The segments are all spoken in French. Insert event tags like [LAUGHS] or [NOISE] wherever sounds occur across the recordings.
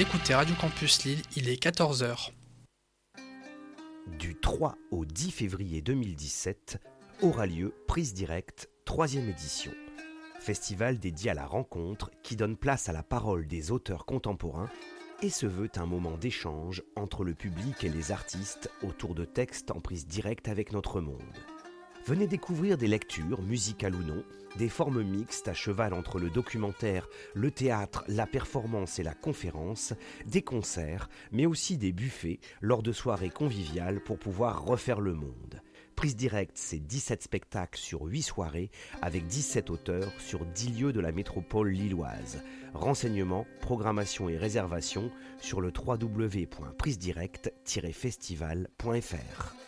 Écoutez Radio Campus Lille, il est 14h. Du 3 au 10 février 2017 aura lieu Prise Directe, troisième édition. Festival dédié à la rencontre qui donne place à la parole des auteurs contemporains et se veut un moment d'échange entre le public et les artistes autour de textes en prise directe avec notre monde. Venez découvrir des lectures, musicales ou non, des formes mixtes à cheval entre le documentaire, le théâtre, la performance et la conférence, des concerts, mais aussi des buffets lors de soirées conviviales pour pouvoir refaire le monde. Prise directe, c'est 17 spectacles sur 8 soirées avec 17 auteurs sur 10 lieux de la métropole lilloise. Renseignements, programmation et réservation sur le www.prisedirect-festival.fr.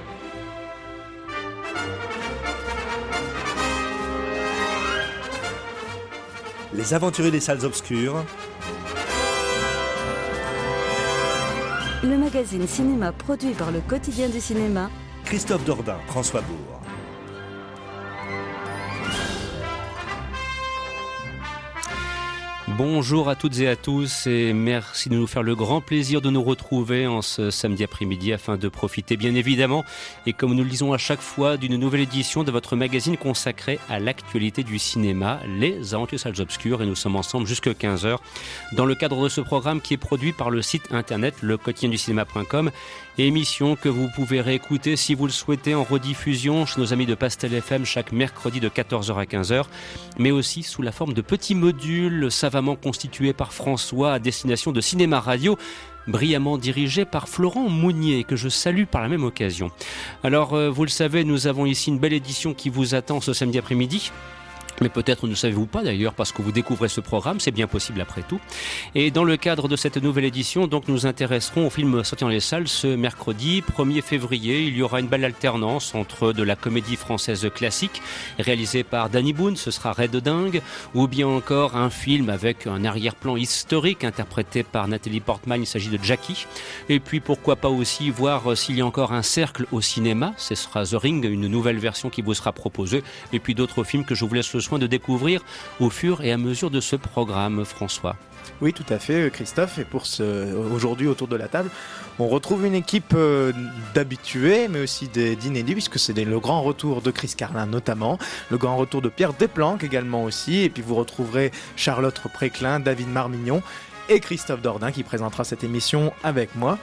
Les aventuriers des salles obscures. Le magazine cinéma produit par le quotidien du cinéma. Christophe Dordain, François Bourg. Bonjour à toutes et à tous et merci de nous faire le grand plaisir de nous retrouver en ce samedi après-midi afin de profiter bien évidemment et comme nous le disons à chaque fois d'une nouvelle édition de votre magazine consacré à l'actualité du cinéma, Les Aventures Salles Obscures et nous sommes ensemble jusqu'à 15h dans le cadre de ce programme qui est produit par le site internet le du cinéma.com émission que vous pouvez réécouter si vous le souhaitez en rediffusion chez nos amis de Pastel FM chaque mercredi de 14h à 15h mais aussi sous la forme de petits modules savamment constitué par François à destination de Cinéma Radio brillamment dirigé par Florent Mounier, que je salue par la même occasion. Alors, euh, vous le savez, nous avons ici une belle édition qui vous attend ce samedi après-midi. Mais peut-être ne savez-vous pas d'ailleurs parce que vous découvrez ce programme, c'est bien possible après tout. Et dans le cadre de cette nouvelle édition, donc nous intéresserons au film sorti dans les salles ce mercredi 1er février. Il y aura une belle alternance entre de la comédie française classique réalisée par Danny Boone, ce sera Red Dingue, ou bien encore un film avec un arrière-plan historique interprété par Nathalie Portman, il s'agit de Jackie. Et puis pourquoi pas aussi voir s'il y a encore un cercle au cinéma, ce sera The Ring, une nouvelle version qui vous sera proposée. Et puis d'autres films que je vous laisse soin de découvrir au fur et à mesure de ce programme, François. Oui, tout à fait, Christophe. Et pour ce, aujourd'hui, autour de la table, on retrouve une équipe euh, d'habitués, mais aussi d'inédits, puisque c'est le grand retour de Chris Carlin notamment, le grand retour de Pierre Desplanques également aussi, et puis vous retrouverez Charlotte Préclin, David Marmignon et Christophe Dordain qui présentera cette émission avec moi.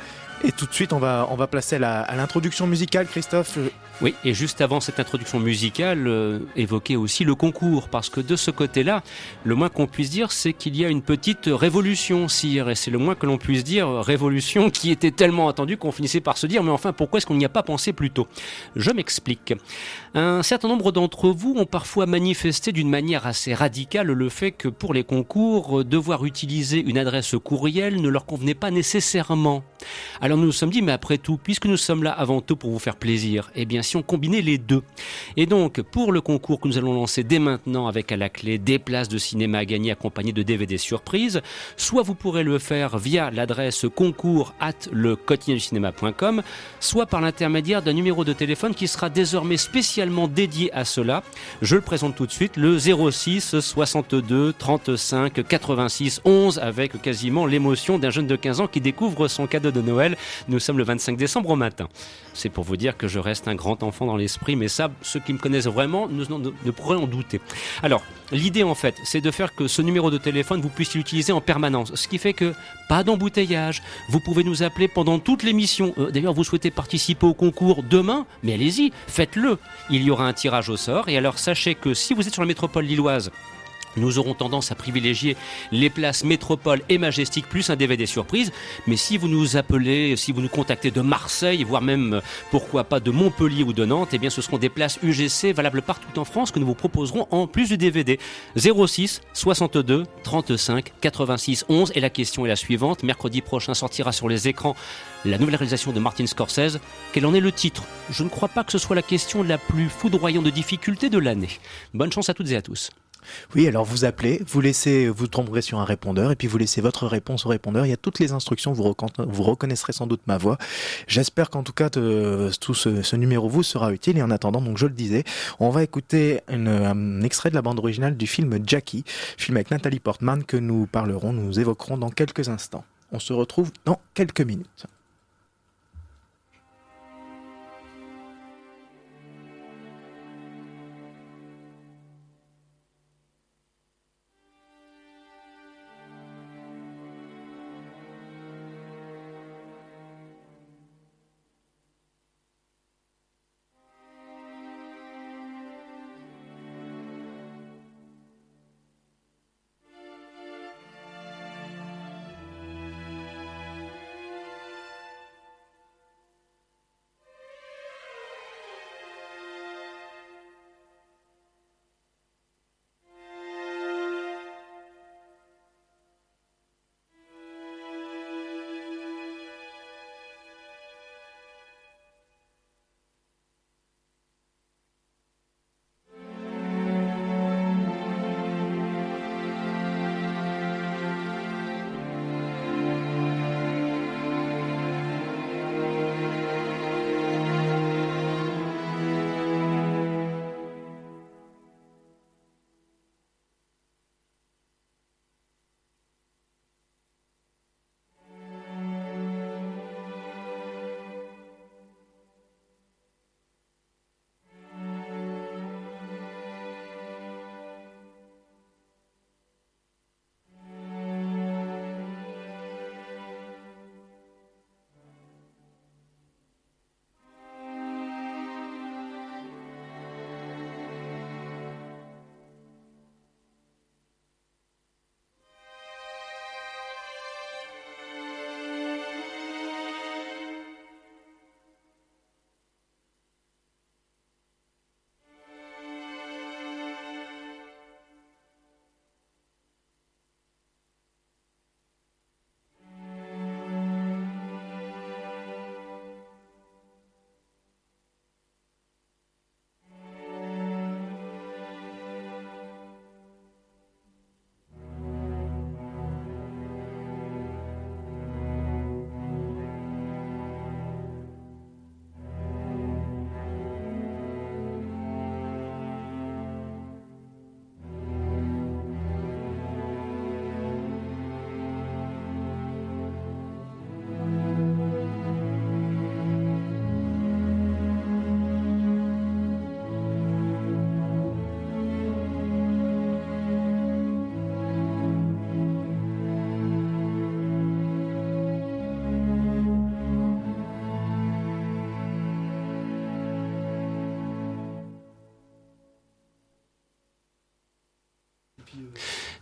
Et tout de suite, on va, on va placer à l'introduction musicale, Christophe. Oui, et juste avant cette introduction musicale, euh, évoquer aussi le concours, parce que de ce côté-là, le moins qu'on puisse dire, c'est qu'il y a une petite révolution, sire, et c'est le moins que l'on puisse dire, révolution qui était tellement attendue qu'on finissait par se dire, mais enfin, pourquoi est-ce qu'on n'y a pas pensé plus tôt? Je m'explique. Un certain nombre d'entre vous ont parfois manifesté d'une manière assez radicale le fait que pour les concours, devoir utiliser une adresse courriel ne leur convenait pas nécessairement. Nous nous sommes dit, mais après tout, puisque nous sommes là avant tout pour vous faire plaisir, eh bien combiner les deux. Et donc, pour le concours que nous allons lancer dès maintenant avec à la clé des places de cinéma à gagner accompagnées de DVD surprises, soit vous pourrez le faire via l'adresse concours at le soit par l'intermédiaire d'un numéro de téléphone qui sera désormais spécialement dédié à cela. Je le présente tout de suite, le 06 62 35 86 11 avec quasiment l'émotion d'un jeune de 15 ans qui découvre son cadeau de Noël. Nous sommes le 25 décembre au matin. C'est pour vous dire que je reste un grand enfant dans l'esprit, mais ça, ceux qui me connaissent vraiment ne, pourraient en douter. Alors, l'idée en fait, c'est de faire que ce numéro de téléphone, vous puissiez l'utiliser en permanence, ce qui fait que pas d'embouteillage, vous pouvez nous appeler pendant toute l'émission. Euh, d'ailleurs, vous souhaitez participer au concours demain, mais allez-y, faites-le. Il y aura un tirage au sort, et alors sachez que si vous êtes sur la métropole lilloise, nous aurons tendance à privilégier les places Métropole et Majestic plus un DVD surprise. Mais si vous nous appelez, si vous nous contactez de Marseille, voire même euh, pourquoi pas de Montpellier ou de Nantes, eh bien ce seront des places UGC valables partout en France que nous vous proposerons en plus du DVD. 06 62 35 86 11 et la question est la suivante. Mercredi prochain sortira sur les écrans la nouvelle réalisation de Martin Scorsese. Quel en est le titre? Je ne crois pas que ce soit la question la plus foudroyante de difficulté de l'année. Bonne chance à toutes et à tous. Oui, alors vous appelez, vous laissez, vous tomberez sur un répondeur et puis vous laissez votre réponse au répondeur. Il y a toutes les instructions, vous, reconnaîtrez sans doute ma voix. J'espère qu'en tout cas tout ce, numéro vous sera utile. Et en attendant, donc je le disais, on va écouter un extrait de la bande originale du film Jackie, film avec Nathalie Portman que nous parlerons, nous évoquerons dans quelques instants. On se retrouve dans quelques minutes.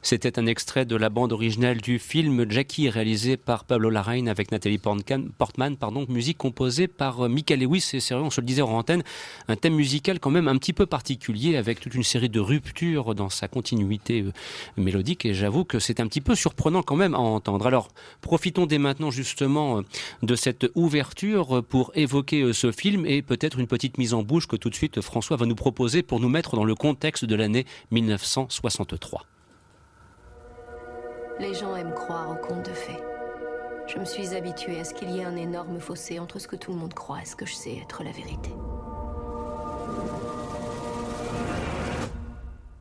C'était un extrait de la bande originale du film Jackie, réalisé par Pablo Larraín avec Nathalie Portman, pardon, musique composée par euh, Michael Lewis. Et sérieux, on se le disait en antenne, un thème musical quand même un petit peu particulier, avec toute une série de ruptures dans sa continuité euh, mélodique. Et j'avoue que c'est un petit peu surprenant quand même à entendre. Alors, profitons dès maintenant justement euh, de cette ouverture pour évoquer ce film et peut-être une petite mise en bouche que tout de suite François va nous proposer pour nous mettre dans le contexte de l'année 1963. Les gens aiment croire aux contes de fées. Je me suis habituée à ce qu'il y ait un énorme fossé entre ce que tout le monde croit et ce que je sais être la vérité.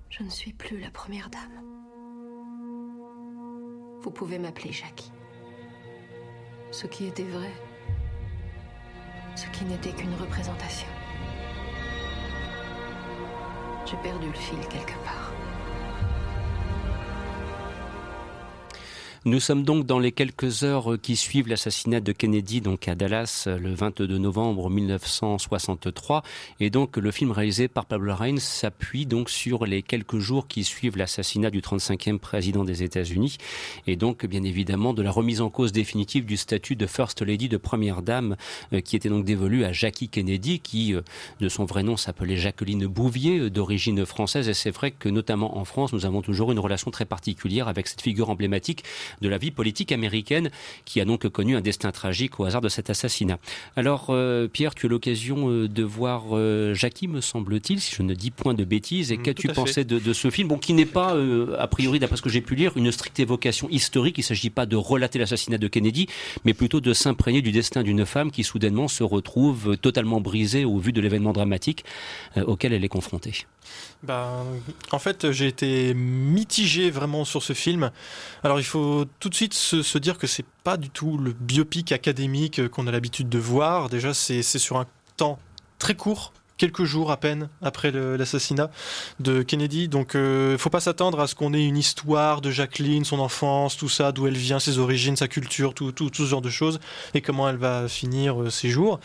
Je ne suis plus la première dame. Vous pouvez m'appeler Jackie. Ce qui était vrai, ce qui n'était qu'une représentation. J'ai perdu le fil quelque part. Nous sommes donc dans les quelques heures qui suivent l'assassinat de Kennedy donc à Dallas le 22 novembre 1963 et donc le film réalisé par Pablo Larraín s'appuie donc sur les quelques jours qui suivent l'assassinat du 35e président des États-Unis. Et donc bien évidemment de la remise en cause définitive du statut de First Lady de première dame euh, qui était donc dévolu à Jackie Kennedy qui euh, de son vrai nom s'appelait Jacqueline Bouvier euh, d'origine française. Et c'est vrai que notamment en France nous avons toujours une relation très particulière avec cette figure emblématique de la vie politique américaine qui a donc connu un destin tragique au hasard de cet assassinat. Alors Pierre, tu as l'occasion de voir Jackie me semble-t-il si je ne dis point de bêtises et Mm, qu'as-tu pensé de, de ce film bon qui n'est pas a priori d'après ce que j'ai pu lire une stricte évocation historique il ne s'agit pas de relater l'assassinat de Kennedy mais plutôt de s'imprégner du destin d'une femme qui soudainement se retrouve totalement brisée au vu de l'événement dramatique euh, auquel elle est confrontée. Ben, en fait, j'ai été mitigé vraiment sur ce film. Alors, il faut tout de suite se, se dire que c'est pas du tout le biopic académique qu'on a l'habitude de voir. Déjà, c'est c'est sur un temps très court quelques jours à peine après l'assassinat de Kennedy. Donc, il ne faut pas s'attendre à ce qu'on ait une histoire de Jacqueline, son enfance, tout ça, d'où elle vient, ses origines, sa culture, tout, tout, tout ce genre de choses, et comment elle va finir euh, ses jours.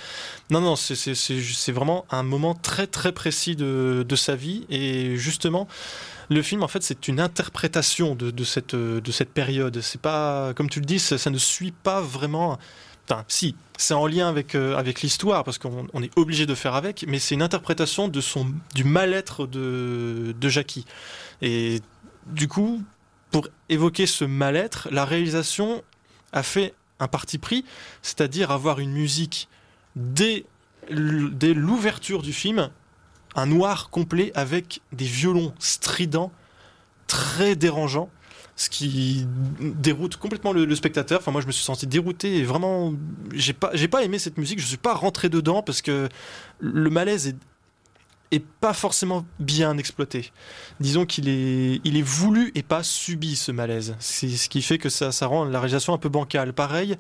Non, non, c'est- vraiment un moment très, très précis de, de sa vie. Et justement, le film, en fait, c'est une interprétation de, de cette, euh, de cette période. C'est pas, comme tu le dis, ça ne suit pas vraiment. Si, c'est en lien avec, euh, avec l'histoire, parce qu'on on est obligé de faire avec, mais c'est une interprétation de son, du mal-être de, de Jackie. Et du coup, pour évoquer ce mal-être, la réalisation a fait un parti pris, c'est-à-dire avoir une musique dès, dès l'ouverture du film, un noir complet avec des violons stridents, très dérangeants, ce qui déroute complètement le, spectateur. Enfin, moi, je me suis senti dérouté et vraiment, j'ai pas, aimé cette musique. Je suis pas rentré dedans parce que le malaise est pas forcément bien exploité. Disons qu'il est, il est voulu et pas subi ce malaise. C'est ce qui fait que ça, ça rend la réalisation un peu bancale. Pareil,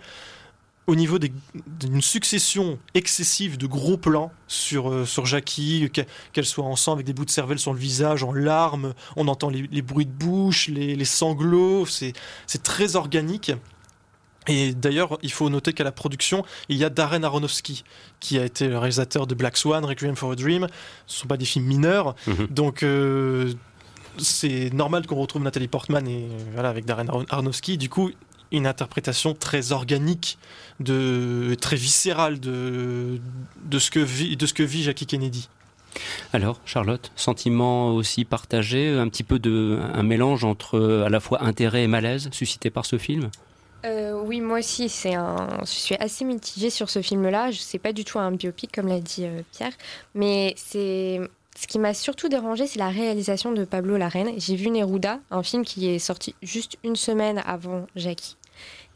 au niveau d'une succession excessive de gros plans sur, euh, sur Jackie, que- qu'elle soit ensemble avec des bouts de cervelle sur le visage, en larmes, on entend les, les bruits de bouche, les, les sanglots, c'est très organique. Et d'ailleurs, il faut noter qu'à la production, il y a Darren Aronofsky, qui a été le réalisateur de Black Swan, Requiem for a Dream. Ce ne sont pas des films mineurs. Mhm. Donc, euh, c'est normal qu'on retrouve Nathalie Portman et, voilà, avec Darren Aron- Aronofsky. Du coup, une interprétation très organique, de, très viscérale de, de, ce que vit, de ce que vit Jackie Kennedy. Alors, Charlotte, sentiment aussi partagé, un petit peu de un mélange entre euh, à la fois intérêt et malaise suscité par ce film? Euh, oui, moi aussi, c'est un... je suis assez mitigée sur ce film-là. Je sais pas du tout un biopic, comme l'a dit euh, Pierre, mais c'est ce qui m'a surtout dérangé, c'est la réalisation de Pablo Larraín. J'ai vu Neruda, un film qui est sorti juste une semaine avant Jackie,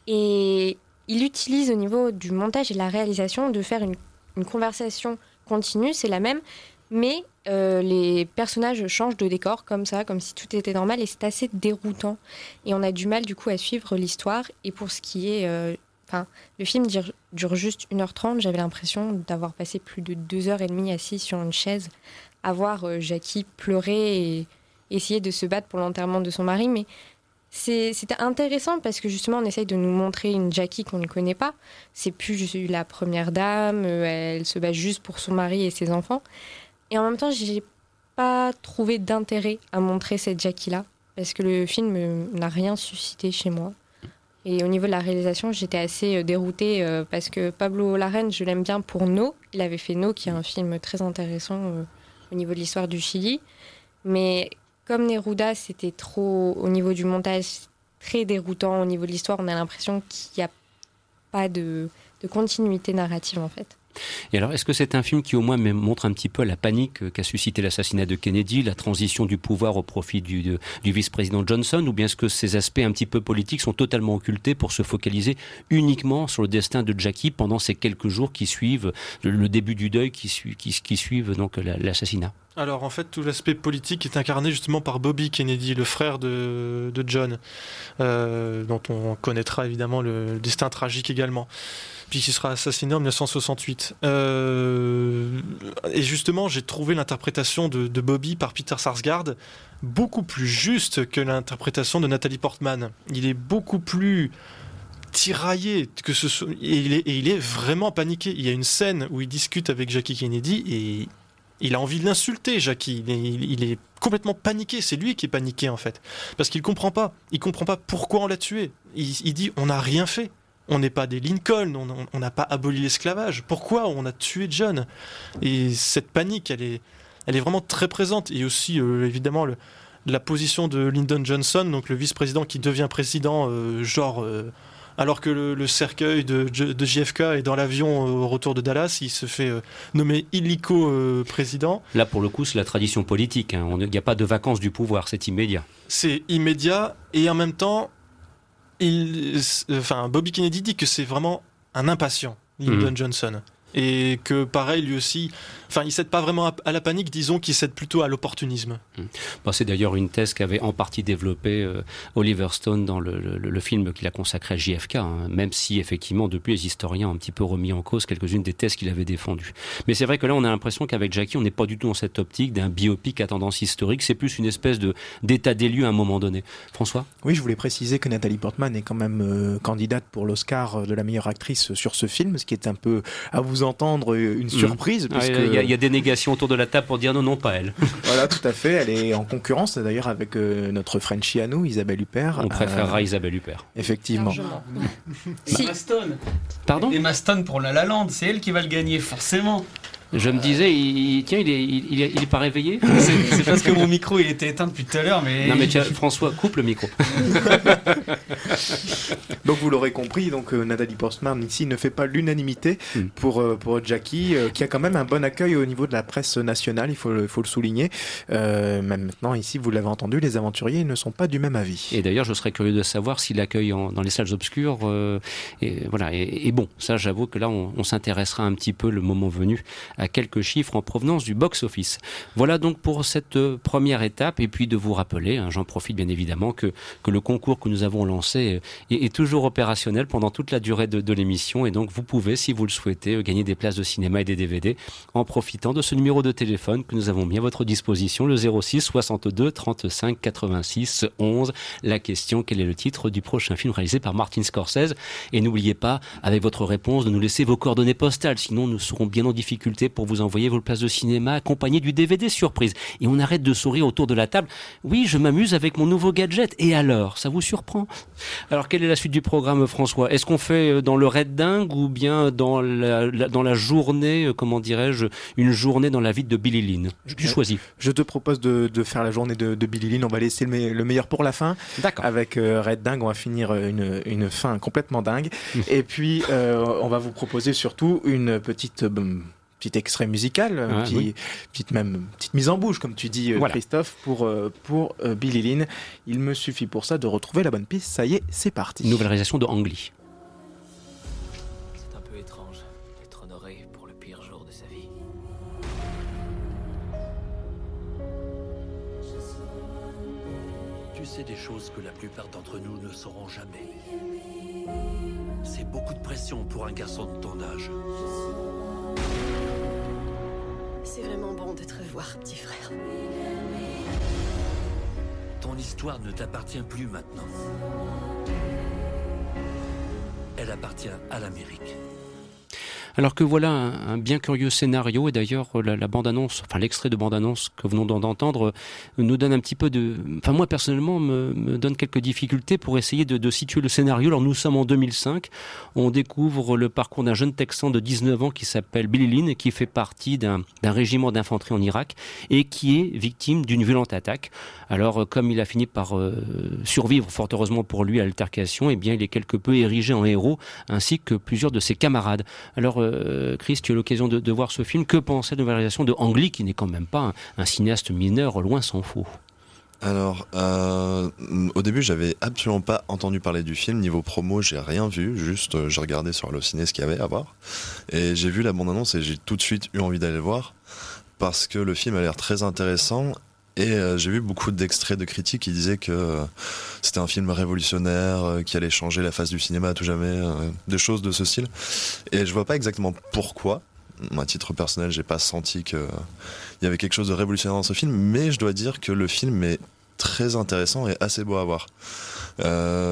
et il utilise au niveau du montage et de la réalisation de faire une, conversation continue, c'est la même, mais euh, les personnages changent de décor comme ça, comme si tout était normal, et c'est assez déroutant. Et on a du mal du coup à suivre l'histoire. Et pour ce qui est... euh, Enfin, le film dure, juste 1h30. J'avais l'impression d'avoir passé plus de 2h30 assis sur une chaise à voir euh, Jackie pleurer et essayer de se battre pour l'enterrement de son mari. Mais c'était intéressant parce que justement, on essaye de nous montrer une Jackie qu'on ne connaît pas. C'est plus la première dame, euh, elle se bat juste pour son mari et ses enfants. Et en même temps, j'ai pas trouvé d'intérêt à montrer cette Jackie-là parce que le film euh, n'a rien suscité chez moi. Et au niveau de la réalisation, j'étais assez euh, déroutée parce que Pablo Larraín, je l'aime bien pour No. Il avait fait No, qui est un film très intéressant au niveau de l'histoire du Chili. Mais comme Neruda, c'était trop au niveau du montage, très déroutant. Au niveau de l'histoire, on a l'impression qu'il n'y a pas de, continuité narrative en fait. Et alors, est-ce que c'est un film qui au moins montre un petit peu la panique euh, qu'a suscité l'assassinat de Kennedy, la transition du pouvoir au profit du, de- du vice-président Johnson, ou bien est-ce que ces aspects un petit peu politiques sont totalement occultés pour se focaliser uniquement sur le destin de Jackie pendant ces quelques jours qui suivent le, début du deuil, qui, suivent donc la- l'assassinat? Alors en fait, tout l'aspect politique est incarné justement par Bobby Kennedy, le frère de, de John, euh, dont on connaîtra évidemment le destin tragique également. Puisqu'il sera assassiné en 1968. Euh, et justement, j'ai trouvé l'interprétation de, Bobby par Peter Sarsgaard beaucoup plus juste que l'interprétation de Nathalie Portman. Il est beaucoup plus tiraillé que ce soit, et, il est, et il est vraiment paniqué. Il y a une scène où il discute avec Jackie Kennedy et il a envie de l'insulter, Jackie. Il est, il est, complètement paniqué. C'est lui qui est paniqué en fait, parce qu'il comprend pas. Il comprend pas pourquoi on l'a tué. Il, il dit on n'a rien fait. On n'est pas des Lincoln. On n'a pas aboli l'esclavage. Pourquoi on a tué John? Et cette panique, elle est, elle est vraiment très présente. Et aussi euh, évidemment le, la position de Lyndon Johnson, donc le vice-président qui devient président, euh, genre. Euh, alors que le, le cercueil de, de, JFK est dans l'avion au retour de Dallas, il se fait euh, nommer illico président. Là, pour le coup, c'est la tradition politique. Hein. Il n'y a pas de vacances du pouvoir, c'est immédiat. C'est immédiat, et en même temps, il, enfin, Bobby Kennedy dit que c'est vraiment un impatient, Lyndon mmh. Johnson et que pareil lui aussi, enfin il cède pas vraiment à, la panique, disons qu'il cède plutôt à l'opportunisme. Mmh. Bon, c'est d'ailleurs une thèse qu'avait en partie développée euh, Oliver Stone dans le, le, le film qu'il a consacré à JFK, hein, même si effectivement depuis les historiens ont un petit peu remis en cause quelques-unes des thèses qu'il avait défendues. Mais c'est vrai que là on a l'impression qu'avec Jackie on n'est pas du tout dans cette optique d'un biopic à tendance historique, c'est plus une espèce de d'état des lieux à un moment donné. François? Oui, je voulais préciser que Nathalie Portman est quand même euh, candidate pour l'Oscar de la meilleure actrice sur ce film, ce qui est un peu à vous entendre une surprise. Il mmh. y, a, y, a des négations autour de la table pour dire non, non, pas elle. [LAUGHS] voilà, tout à fait. Elle est en concurrence d'ailleurs avec euh, notre Frenchie à nous, Isabelle Huppert. On préférera euh, Isabelle Huppert. Effectivement. si. Stone. Pardon? Et Stone pour La La Land, c'est elle qui va le gagner, forcément. Je me disais, il, tiens, il est, il, il, est pas réveillé [LAUGHS] C'est parce que mon micro il était éteint depuis tout à l'heure, mais. Non mais [LAUGHS] tiens, François, coupe le micro. [LAUGHS] donc vous l'aurez compris, donc euh, Nathalie Portman ici ne fait pas l'unanimité mm. pour euh, pour Jackie, euh, qui a quand même un bon accueil au niveau de la presse nationale, il faut le, faut le souligner. Euh, même maintenant ici, vous l'avez entendu, les aventuriers ne sont pas du même avis. Et d'ailleurs, je serais curieux de savoir si l'accueil dans les salles obscures, euh, et voilà, bon, ça, j'avoue que là, on, on s'intéressera un petit peu le moment venu à quelques chiffres en provenance du box-office. Voilà donc pour cette euh, première étape, et puis de vous rappeler, hein, j'en profite bien évidemment, que, que le concours que nous avons lancé euh, est, toujours opérationnel pendant toute la durée de, de l'émission, et donc vous pouvez, si vous le souhaitez, euh, gagner des places de cinéma et des DVD en profitant de ce numéro de téléphone que nous avons mis à votre disposition, le 06 62 35 86 11. La question, quel est le titre du prochain film réalisé par Martin Scorsese? Et n'oubliez pas, avec votre réponse, de nous laisser vos coordonnées postales, sinon nous serons bien en difficulté pour vous envoyer vos places de cinéma accompagnées du DVD surprise. Et on arrête de sourire autour de la table. Oui, je m'amuse avec mon nouveau gadget. Et alors, ça vous surprend? Alors, quelle est la suite du programme, François? Est-ce qu'on fait euh, dans le raid dingue ou bien dans la, la dans la journée, euh, comment dirais-je, une journée dans la vie de Billy Lynn? Tu choisis. Je te propose de, de faire la journée de, de, Billy Lynn. On va laisser le, le meilleur pour la fin. D'accord. Avec euh, Red Dingue, on va finir une, une fin complètement dingue. Et puis, euh, on va vous proposer surtout une petite petit extrait musical, ah, petit, oui. petite même petite mise en bouche, comme tu dis, voilà. Christophe, pour pour euh, Billy Lynn. Il me suffit pour ça de retrouver la bonne piste. Ça y est, c'est parti. Nouvelle réalisation de Angly. C'est un peu étrange d'être honoré pour le pire jour de sa vie. Tu sais des choses que la plupart d'entre nous ne sauront jamais. C'est beaucoup de pression pour un garçon de ton âge. C'est vraiment bon de te revoir, petit frère. Ton histoire ne t'appartient plus maintenant. Elle appartient à l'Amérique. Alors que voilà un, bien curieux scénario, et d'ailleurs la, bande-annonce, enfin l'extrait de bande-annonce que venons d'entendre, nous donne un petit peu de... Enfin moi personnellement me, donne quelques difficultés pour essayer de, situer le scénario. Alors nous sommes en 2005, on découvre le parcours d'un jeune Texan de 19 ans qui s'appelle Billy Lynn, qui fait partie d'un régiment d'infanterie en Irak, et qui est victime d'une violente attaque. Alors comme il a fini par euh, survivre, fort heureusement pour lui, à l'altercation, eh bien il est quelque peu érigé en héros, ainsi que plusieurs de ses camarades. Alors euh, Chris, tu as l'occasion de, voir ce film. Que pensais de la réalisation de Ang Lee, qui n'est quand même pas un, cinéaste mineur, loin s'en faut? Alors, euh, au début, j'avais absolument pas entendu parler du film. Niveau promo, j'ai rien vu. Juste, euh, j'ai regardé sur Allociné ce qu'il y avait à voir. Et j'ai vu la bande-annonce et j'ai tout de suite eu envie d'aller le voir. Parce que le film a l'air très intéressant. Et euh, j'ai vu beaucoup d'extraits de critiques qui disaient que euh, c'était un film révolutionnaire, euh, qui allait changer la face du cinéma à tout jamais, euh, des choses de ce style. Et je vois pas exactement pourquoi. À titre personnel, j'ai pas senti qu'il y avait quelque chose de révolutionnaire dans ce film, mais je dois dire que le film est très intéressant et assez beau à voir.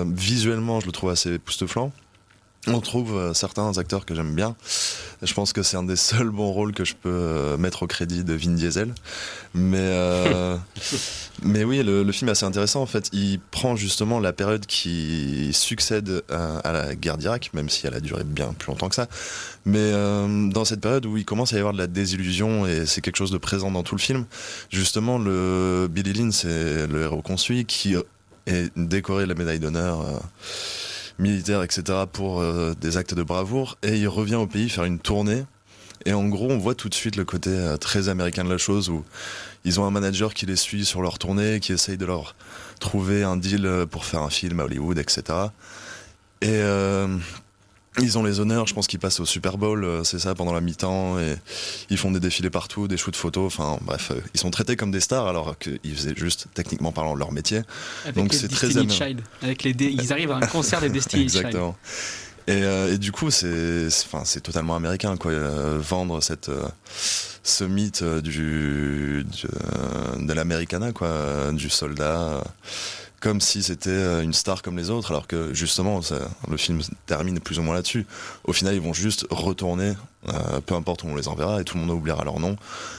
Visuellement, je le trouve assez époustouflant. On trouve euh, certains acteurs que j'aime bien. Je pense que c'est un des [LAUGHS] seuls bons rôles que je peux euh, mettre au crédit de Vin Diesel. Mais, euh, [LAUGHS] mais oui, le, film est assez intéressant. En fait, il prend justement la période qui succède à, à la guerre d'Irak, même si elle a duré bien plus longtemps que ça. Mais euh, dans cette période où il commence à y avoir de la désillusion et c'est quelque chose de présent dans tout le film, justement, le Billy Lynn, c'est le héros qu'on suit qui est décoré de la médaille d'honneur. euh, militaire, etc., pour euh, des actes de bravoure. Et il revient au pays faire une tournée. Et en gros, on voit tout de suite le côté euh, très américain de la chose où ils ont un manager qui les suit sur leur tournée, qui essaye de leur trouver un deal euh, pour faire un film à Hollywood, etc. Et ils ont les honneurs, je pense qu'ils passent au Super Bowl, euh, c'est ça, pendant la mi-temps, et ils font des défilés partout, des shoots photos, enfin bref, euh, ils sont traités comme des stars alors qu'ils faisaient juste, techniquement parlant, leur métier. Avec Donc c'est très. Child. Avec les Ils arrivent à un concert des Destiny Child. Exactement. Et, euh, et du coup, c'est, c'est- enfin, c'est totalement américain, quoi. euh, vendre cette, euh, ce mythe euh, du, du, euh, de l'Americana, quoi, euh, du soldat, comme si c'était euh, une star comme les autres, alors que justement, le film termine plus ou moins là-dessus. Au final, ils vont juste retourner, euh, peu importe où on les enverra, et tout le monde oubliera leur nom.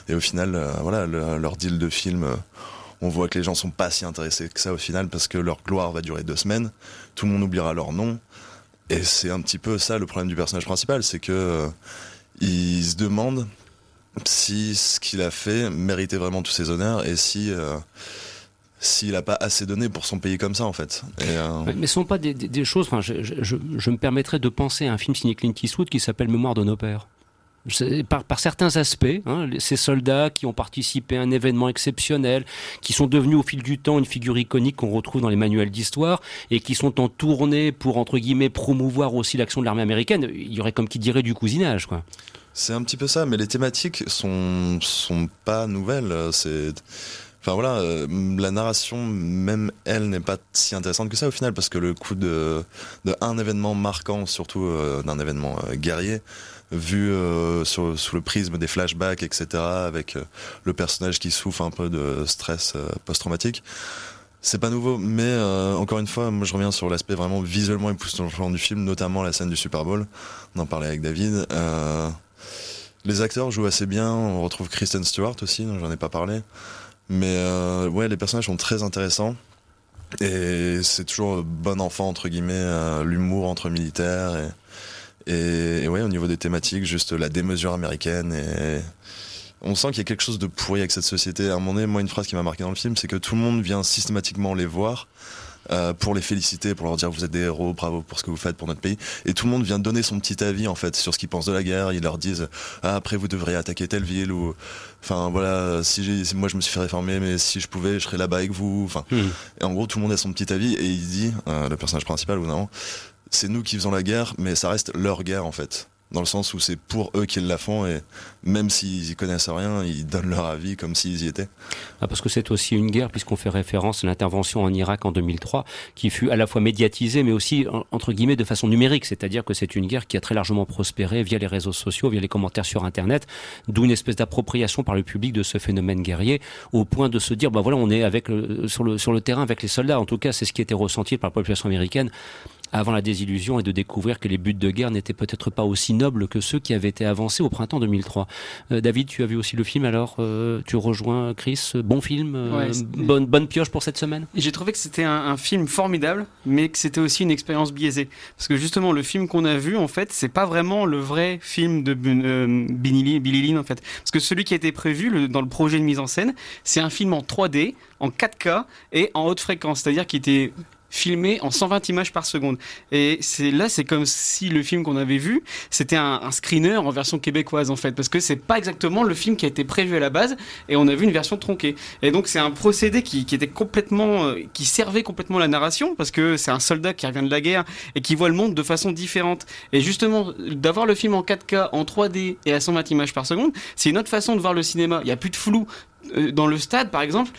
Et au final, euh, voilà, le- leur deal de film. on voit que les gens sont pas si intéressés que ça au final parce que leur gloire va durer deux semaines. Tout le monde oubliera leur nom. Et c'est un petit peu ça le problème du personnage principal, c'est que il se demande si ce qu'il a fait méritait vraiment tous ses honneurs et si s'il n'a pas assez donné pour son pays comme ça en fait. Et, euh, Mais ce sont pas des, des- des choses. Enfin, je, je- je- je me permettrais de penser à un film signé Clint Eastwood qui s'appelle Mémoire de nos pères. C'est- Par, par certains aspects, hein, ces soldats qui ont participé à un événement exceptionnel, qui sont devenus au fil du temps une figure iconique qu'on retrouve dans les manuels d'histoire et qui sont en tournée pour entre guillemets promouvoir aussi l'action de l'armée américaine, il y aurait comme qui dirait du cousinage, quoi. C'est un petit peu ça, mais les thématiques sont sont pas nouvelles. C'est Enfin voilà, euh, la narration, même elle, n'est pas si intéressante que ça au final, parce que le coup de, un événement marquant, surtout euh, d'un événement euh, guerrier, vu sous le prisme des flashbacks, etc., avec le personnage qui souffre un peu de stress post-traumatique, c'est pas nouveau, mais encore une fois, moi je reviens sur l'aspect vraiment visuellement époustouflant du film, notamment la scène du Super Bowl. On en parlait avec David. Les acteurs jouent assez bien. On retrouve Kristen Stewart aussi, dont j'en ai pas parlé. Mais euh, ouais, les personnages sont très intéressants. Et c'est toujours bon enfant, entre guillemets, euh, l'humour entre militaires. Et, et, et ouais, au niveau des thématiques, juste la démesure américaine. Et on sent qu'il y a quelque chose de pourri avec cette société. À un moment donné, moi, une phrase qui m'a marqué dans le film, c'est que tout le monde vient systématiquement les voir. Euh, pour les féliciter, pour leur dire vous êtes des héros, bravo pour ce que vous faites pour notre pays. Et tout le monde vient donner son petit avis en fait sur ce qu'ils pensent de la guerre. Ils leur disent ah, après vous devriez attaquer telle ville ou enfin voilà si, moi je me suis fait réformer mais si je pouvais je serais là-bas avec vous. Enfin et en gros tout le monde a son petit avis et il dit euh, le personnage principal ou non c'est nous qui faisons la guerre mais ça reste leur guerre en fait dans le sens où c'est pour eux qu'ils la font et même s'ils y connaissent rien ils donnent leur avis comme s'ils y étaient. Ah, parce que c'est aussi une guerre, puisqu'on fait référence à l'intervention en Irak en 2003, qui fut à la fois médiatisée, mais aussi, en- entre guillemets, de façon numérique. C'est-à-dire que c'est une guerre qui a très largement prospéré via les réseaux sociaux, via les commentaires sur Internet, d'où une espèce d'appropriation par le public de ce phénomène guerrier, au point de se dire, bah voilà, on est avec sur le terrain avec les soldats. En tout cas, c'est ce qui était ressenti par la population américaine avant la désillusion et de découvrir que les buts de guerre n'étaient peut-être pas aussi nobles que ceux qui avaient été avancés au printemps 2003. Euh, David, tu as vu aussi le film, alors euh, tu rejoins Chris. Bon film, euh, Ouais, bonne, bonne pioche pour cette semaine? J'ai trouvé que c'était un, un film formidable, mais que c'était aussi une expérience biaisée. Parce que justement, le film qu'on a vu, en fait, c'est pas vraiment le vrai film de Billy Lynn- Billy Lynn, en fait. Parce que celui qui a été prévu le- dans le projet de mise en scène, c'est un film en 3D, en 4K et en haute fréquence. C'est-à-dire qu'il était filmé en 120 images par seconde. Et c'est là, c'est comme si le film qu'on avait vu, c'était un, screener en version québécoise en fait, parce que c'est pas exactement le film qui a été prévu à la base, et on a vu une version tronquée. Et donc c'est un procédé qui, était complètement, euh, qui servait complètement la narration, parce que c'est un soldat qui revient de la guerre et qui voit le monde de façon différente. Et justement, d'avoir le film en 4K, en 3D et à 120 images par seconde, c'est une autre façon de voir le cinéma. Il y a plus de flou dans le stade, par exemple,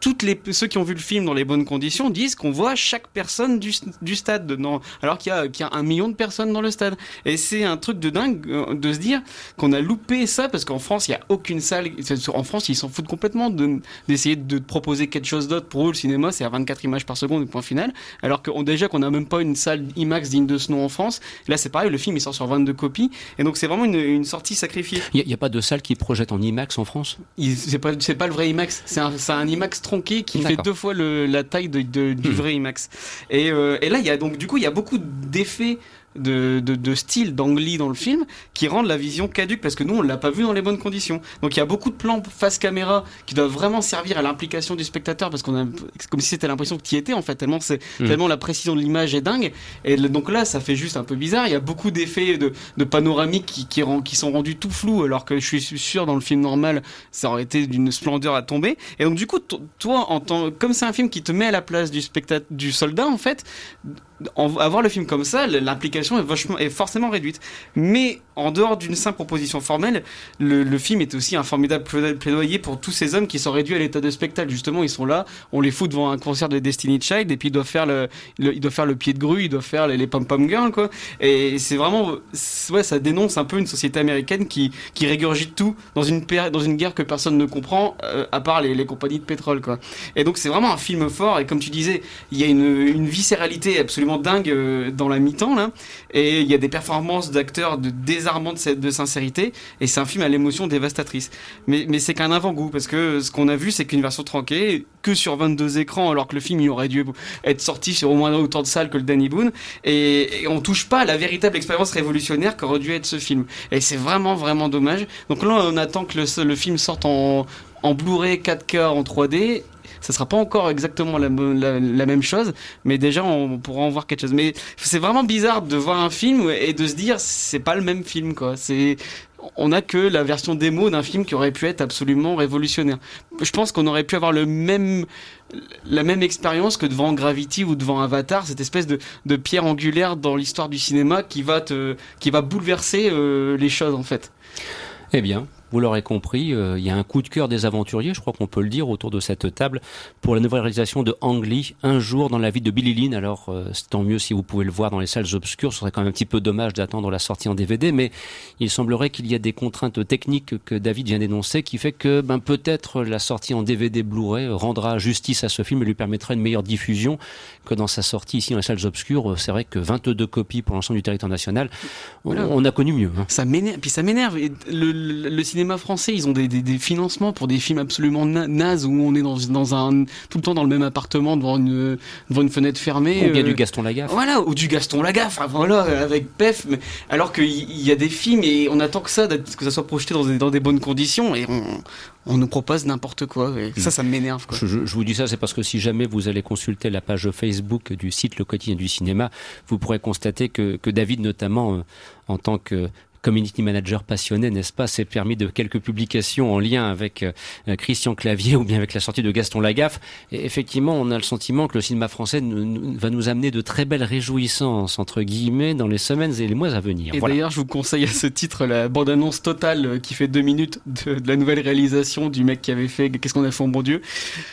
toutes les, ceux qui ont vu le film dans les bonnes conditions disent qu'on voit chaque personne du, du stade, dans, alors qu'il y, a- qu'il y a un million de personnes dans le stade. Et c'est un truc de dingue euh, de se dire qu'on a loupé ça, parce qu'en France, il n'y a aucune salle. En France, ils s'en foutent complètement de- d'essayer de, proposer quelque chose d'autre. Pour eux, le cinéma, c'est à 24 images par seconde, point final. Alors qu'on déjà qu'on n'a même pas une salle IMAX digne de ce nom en France. Là, c'est pareil, le film, il sort sur 22 copies. Et donc, c'est vraiment une, une sortie sacrifiée. Il n'y a, pas de salle qui projette en IMAX en France? C'est pas, pas le vrai IMAX, c'est un, IMAX tronqué qui fait deux fois le- la taille de- de- du Hmm. vrai IMAX. Et, euh, et là, il y a donc du coup, il y a beaucoup d'effets. De, de, de style d'Angly dans le film qui rendent la vision caduque parce que nous on l'a pas vu dans les bonnes conditions. Donc il y a beaucoup de plans face caméra qui doivent vraiment servir à l'implication du spectateur parce qu'on a c'est comme si c'était l'impression que tu y étais en fait tellement c'est Mm. tellement la précision de l'image est dingue. Et donc là ça fait juste un peu bizarre. Il y a beaucoup d'effets de, de panoramiques qui, qui, rend- qui sont rendus tout flous alors que je suis sûr dans le film normal ça aurait été d'une splendeur à tomber. Et donc du coup to- toi en tant comme c'est un film qui te met à la place du spectateur du soldat en fait en, avoir le film comme ça, l'implication est, est forcément réduite. Mais en dehors d'une simple proposition formelle, le, film est aussi un formidable pla- plaidoyer pour tous ces hommes qui sont réduits à l'état de spectacle. Justement, ils sont là, on les fout devant un concert de Destiny Child et puis ils doivent faire le, ils doivent faire le pied de grue, ils doivent faire les, les pom-pom girls, quoi. Et c'est vraiment, ouais, ça dénonce un peu une société américaine qui, qui régurgite tout dans une, dans une guerre que personne ne comprend, euh, à part les, compagnies de pétrole, quoi. Et donc c'est vraiment un film fort et comme tu disais, il y a une, une viscéralité absolument dingue euh, dans la mi-temps là et il y a des performances d'acteurs de de, sincérité et c'est un film à l'émotion dévastatrice. Mais, mais c'est qu'un avant-goût parce que ce qu'on a vu c'est qu'une version tronquée que sur 22 écrans alors que le film il aurait dû être sorti sur au moins autant de salles que le Danny Boone et, et on touche pas à la véritable expérience révolutionnaire qu'aurait dû être ce film. Et c'est vraiment vraiment dommage. Donc là on attend que le, le film sorte en, en Blu-ray 4K en 3D ça sera pas encore exactement la, même chose, mais déjà on pourra en voir quelque chose. Mais c'est vraiment bizarre de voir un film et de se dire c'est pas le même film quoi. C'est on a que la version démo d'un film qui aurait pu être absolument révolutionnaire. Je pense qu'on aurait pu avoir le même la même expérience que devant Gravity ou devant Avatar, cette espèce de, de pierre angulaire dans l'histoire du cinéma qui va te qui va bouleverser euh, les choses en fait. Eh bien, vous l'aurez compris, euh, il y a un coup de cœur des aventuriers, je crois qu'on peut le dire, autour de cette table, pour la nouvelle réalisation de Ang Lee, Un jour dans la vie de Billy Lynn. Alors, euh, c'est tant mieux si vous pouvez le voir dans les salles obscures, ce serait quand même un petit peu dommage d'attendre la sortie en DVD, mais il semblerait qu'il y a des contraintes techniques que David vient d'énoncer qui fait que ben, peut-être la sortie en DVD Blu-ray rendra justice à ce film et lui permettra une meilleure diffusion que dans sa sortie ici dans les salles obscures. C'est vrai que 22 copies pour l'ensemble du territoire national, on, Voilà. on a connu mieux. hein. Ça m'énerve, puis ça m'énerve. Et Le, le- le cinéma français, ils ont des, des- des financements pour des films absolument na- nazes où on est dans, dans un tout le temps dans le même appartement devant une devant une fenêtre fermée. Ou bien euh, du Gaston Lagaffe. Voilà, ou du Gaston Lagaffe, enfin, voilà, avec Pef. mais- alors qu'il il y a des films et on attend que ça, que ça soit projeté dans des, dans des bonnes conditions et on, on nous propose n'importe quoi. Et ça, ça m'énerve. Je, je- je vous dis ça, c'est parce que si jamais vous allez consulter la page Facebook du site Le Quotidien du Cinéma, vous pourrez constater que, que David, notamment euh, en tant que community manager passionné, n'est-ce pas, s'est permis de quelques publications en lien avec euh, Christian Clavier ou bien avec la sortie de Gaston Lagaffe. Et effectivement, on a le sentiment que le cinéma français nous- nous- va nous amener de très belles réjouissances, entre guillemets, dans les semaines et les mois à venir. Et Voilà. d'ailleurs, je vous conseille à ce titre la bande-annonce totale euh, qui fait deux minutes de, de la nouvelle réalisation du mec qui avait fait Qu'est-ce qu'on a fait, bon Dieu?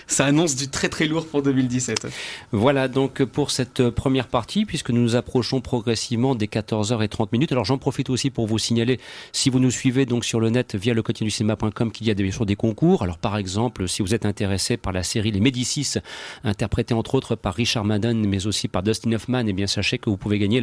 Ça annonce du très très lourd pour 2017. Voilà donc pour cette euh, première partie, puisque nous nous approchons progressivement des 14h30 minutes. Alors j'en profite aussi pour vous signaler, si vous nous suivez donc sur le net via le quotidien du cinéma.com, qu'il y a bien sûr des concours. Alors par exemple, si vous êtes intéressé par la série Les Médicis, interprétée entre autres par Richard Madden, mais aussi par Dustin Hoffman, eh bien sachez que vous pouvez gagner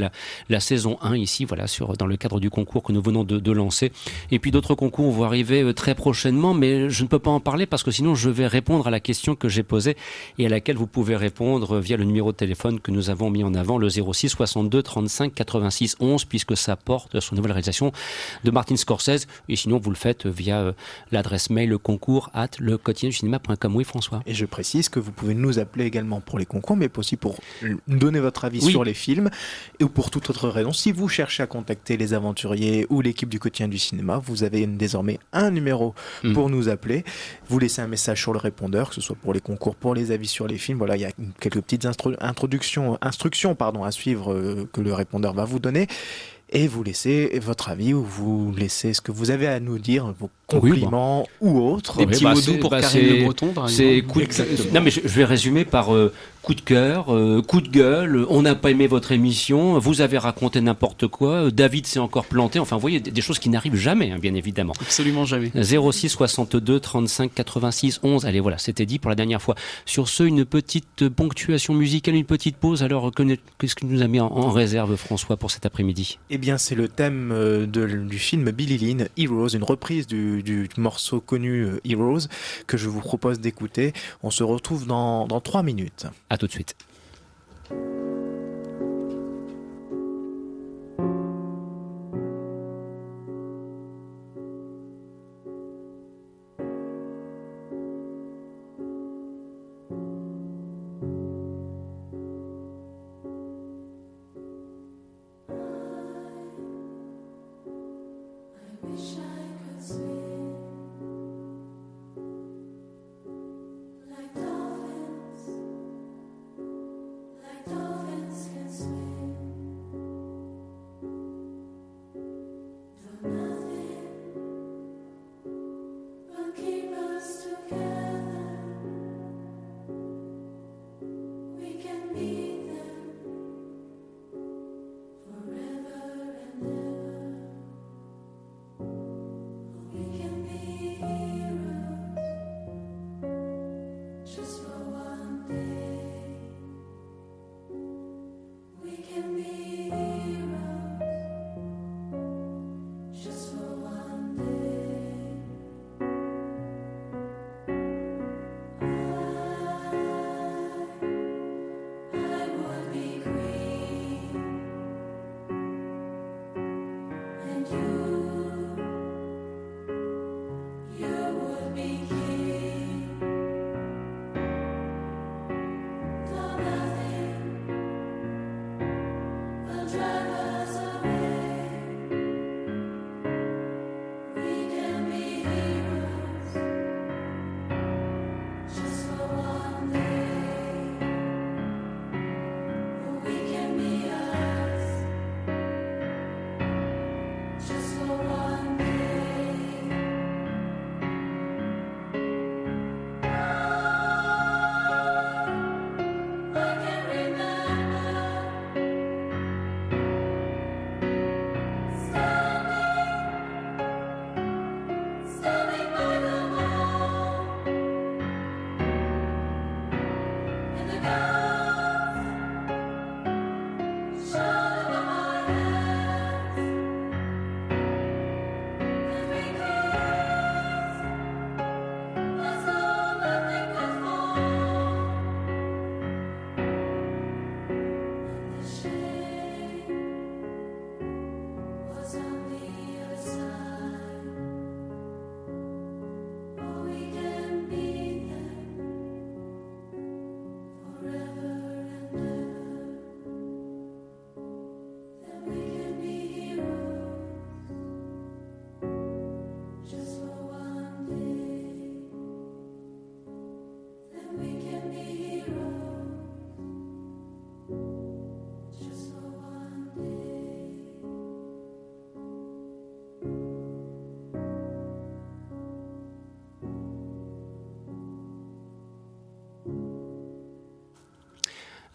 la, saison 1 ici, voilà, sur, dans le cadre du concours que nous venons de, de lancer. Et puis d'autres concours vont arriver euh, très prochainement, mais je ne peux pas en parler parce que sinon je vais répondre à la question que j'ai posée et à laquelle vous pouvez répondre via le numéro de téléphone que nous avons mis en avant, le 06 62 35 86 11, puisque ça porte sur une nouvelle réalisation de Martin Scorsese. Et sinon, vous le faites via euh, l'adresse mail le concours at le quotidien du cinéma.com. Oui, François. Et je précise que vous pouvez nous appeler également pour les concours, mais aussi pour nous donner votre avis Oui. sur les films et ou pour toute autre raison. Si vous cherchez à contacter les aventuriers ou l'équipe du quotidien du cinéma, vous avez désormais un numéro Mm. pour nous appeler. Vous laissez un message sur le répondeur, que ce soit pour les concours, pour les avis sur les films. Voilà, il y a quelques petites introductions, instructions pardon, à suivre euh, que le répondeur va vous donner. Et vous laissez votre avis ou vous laissez ce que vous avez à nous dire, vos Oui, compliments ou autres. Des petits bah, mots doux pour bah, Karine Le Breton, par C'est exemple. Non, mais je, je vais résumer par euh, coup de cœur, euh, coup de gueule. On n'a pas aimé votre émission. Vous avez raconté n'importe quoi. euh, David s'est encore planté. Enfin, vous voyez, des, des choses qui n'arrivent jamais, hein, bien évidemment. Absolument jamais. 06 62 35 86 11. Allez, voilà, c'était dit pour la dernière fois. Sur ce, une petite ponctuation musicale, une petite pause. Alors, qu'est-ce que nous a mis en, en réserve, François, pour cet après-midi? Eh bien, c'est le thème euh, de- du film Billy Lynn, Heroes, une reprise du, du morceau connu euh, Heroes, que je vous propose d'écouter. On se retrouve dans, dans 3 minutes. À tout de suite.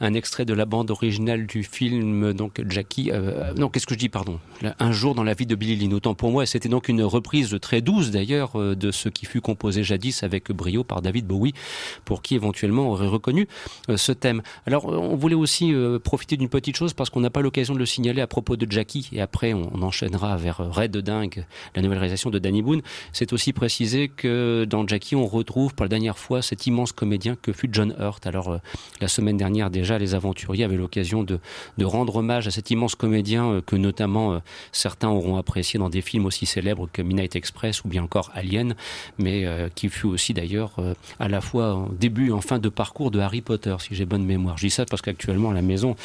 Un extrait de la bande originale du film donc Jackie euh, non qu'est-ce que je dis pardon? Un jour dans la vie de Billy Lynn autant pour moi c'était donc une reprise très douce d'ailleurs euh, de ce qui fut composé jadis avec brio par David Bowie pour qui éventuellement aurait reconnu euh, ce thème. Alors on voulait aussi euh, profiter d'une petite chose parce qu'on n'a pas l'occasion de le signaler à propos de Jackie et après on, enchaînera vers Red dingue la nouvelle réalisation de Danny Boone. C'est aussi précisé que dans Jackie on retrouve pour la dernière fois cet immense comédien que fut John Hurt. Alors euh, la semaine dernière déjà les aventuriers avaient l'occasion de, rendre hommage à cet immense comédien euh, que notamment euh, certains auront apprécié dans des films aussi célèbres que Midnight Express ou bien encore Alien, mais euh, qui fut aussi d'ailleurs à la fois début et en fin de parcours de Harry Potter, si j'ai bonne mémoire. Je dis ça parce qu'actuellement à la maison,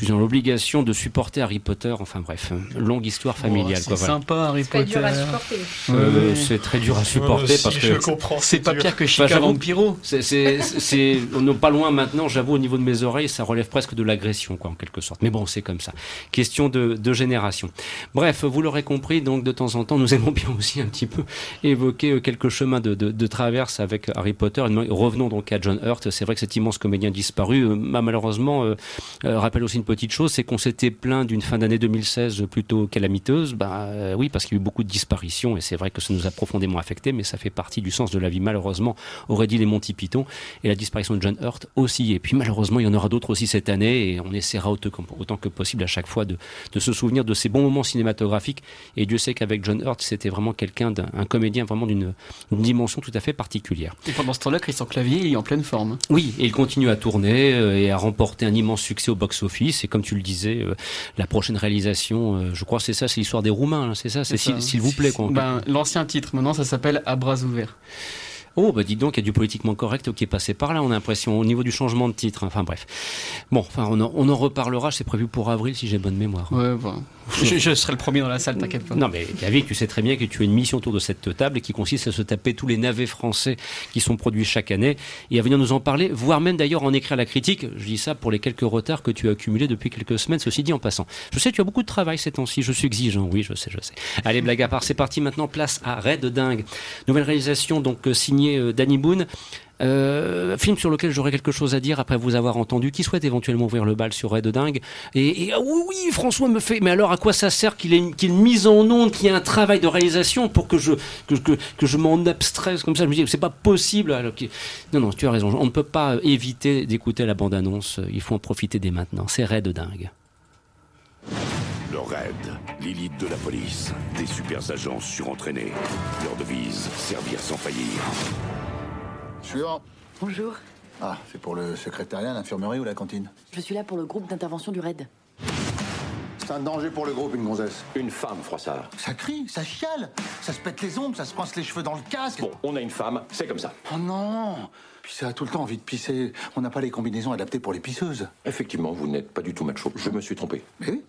suis dans l'obligation de supporter Harry Potter. Enfin bref, longue histoire familiale. Oh, c'est sympa voilà. Harry Potter. C'est dur à supporter. Euh, c'est très dur à supporter parce que c'est pas pire que Chica Vampiro. C'est, c'est, c'est, on n'est pas loin maintenant, j'avoue, au niveau de mes oreilles ça relève presque de l'agression, quoi, en quelque sorte. Mais bon, c'est comme ça. Question de, de génération. Bref, vous l'aurez compris, donc de temps en temps, nous aimons bien aussi un petit peu évoquer euh, quelques chemins de, de, de traverse avec Harry Potter. Revenons donc à John Hurt. C'est vrai que cet immense comédien disparu euh, m'a malheureusement rappelle aussi une petite chose, c'est qu'on s'était plaint d'une fin d'année 2016 plutôt calamiteuse. Bah euh, oui, parce qu'il y a eu beaucoup de disparitions et c'est vrai que ça nous a profondément affecté, mais ça fait partie du sens de la vie. Malheureusement, aurait dit les Monty Python et la disparition de John Hurt aussi. Et puis malheureusement, il y en aura d'autres aussi cette année et on essaiera autant, que possible à chaque fois de, de se souvenir de ces bons moments cinématographiques. Et Dieu sait qu'avec John Hurt, c'était vraiment quelqu'un d'un un comédien vraiment d'une d'une dimension tout à fait particulière. Et pendant ce temps-là, Christian Clavier il est en pleine forme. Oui, et il continue à tourner euh, et à remporter un immense succès au box-office. Et comme tu le disais, euh, la prochaine réalisation, euh, je crois que c'est ça, c'est l'histoire des Roumains, hein, c'est ça, c'est s'il s'il vous plaît. Quoi, Ben, L'ancien titre, maintenant, ça s'appelle À bras ouverts. Oh, bah dis donc, il y a du politiquement correct qui est passé par là, on a l'impression, au niveau du changement de titre. Enfin bref. Bon, enfin, on en, on en reparlera, c'est prévu pour avril si j'ai bonne mémoire. Ouais. Je, je serai le premier dans la salle, t'inquiète pas. Non, mais David, tu sais très bien que tu as une mission autour de cette table qui consiste à se taper tous les navets français qui sont produits chaque année et à venir nous en parler, voire même d'ailleurs en écrire la critique. Je dis ça pour les quelques retards que tu as accumulés depuis quelques semaines, ceci dit en passant. Je sais, tu as beaucoup de travail ces temps-ci, je suis exigeant, oui, je sais, je sais. Allez, blague à part, c'est parti maintenant, place à Red Dingue. Nouvelle réalisation donc euh, signée euh, Danny Boone. Euh, film sur lequel j'aurais quelque chose à dire après vous avoir entendu. Qui souhaite éventuellement ouvrir le bal sur Red Dingue Et, ah oui, François me fait. Mais alors, à quoi ça sert qu'il ait une, mise en onde, qu'il y ait un travail de réalisation pour que je que, je m'en abstraise comme ça? Je me dis, c'est pas possible. Alors, non, non, tu as raison. On ne peut pas éviter d'écouter la bande-annonce. Il faut en profiter dès maintenant. C'est Red Dingue. Le raid, l'élite de la police, des super agents surentraînés. Leur devise, servir sans faillir. Suivant. Bonjour. Ah, c'est pour le secrétariat, l'infirmerie ou la cantine Je suis là pour le groupe d'intervention du RAID. C'est un danger pour le groupe, une gonzesse. Une femme, Froissart. Ça crie, ça chiale, ça se pète les ongles, ça se pince les cheveux dans le casque. Bon, on a une femme, c'est comme ça. Oh non Puis ça a tout le temps envie de pisser. On n'a pas les combinaisons adaptées pour les pisseuses. Effectivement, vous n'êtes pas du tout macho. Je me suis trompé. Mais oui.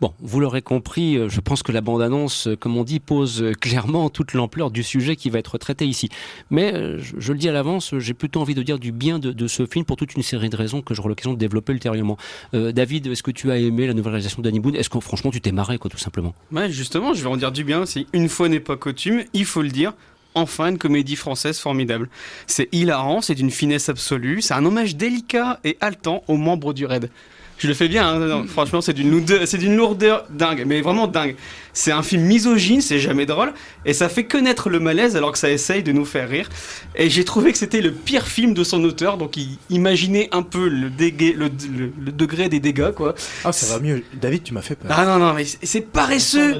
Bon, vous l'aurez compris, euh, je pense que la bande-annonce, euh, comme on dit, pose euh, clairement toute l'ampleur du sujet qui va être traité ici. Mais je, le dis à l'avance, j'ai plutôt envie de dire du bien de, ce film pour toute une série de raisons que j'aurai l'occasion de développer ultérieurement. David, est-ce que tu as aimé la nouvelle réalisation d'Annie Boone? Est-ce que franchement tu t'es marré, quoi, tout simplement? Ouais, justement, je vais en dire du bien aussi. Une fois n'est pas coutume, il faut le dire. Enfin, une comédie française formidable. C'est hilarant, c'est d'une finesse absolue, c'est un hommage délicat et haletant aux membres du raid. Je le fais bien, hein, non, franchement, c'est d'une lourdeur, dingue, mais vraiment dingue. C'est un film misogyne, c'est jamais drôle, et ça fait connaître le malaise alors que ça essaye de nous faire rire. Et j'ai trouvé que c'était le pire film de son auteur, donc il- imaginez un peu le, dégué- le, le- le degré des dégâts, quoi. Ah, ça va mieux. David, tu m'as fait peur. Ah non, non, mais c'est- c'est paresseux.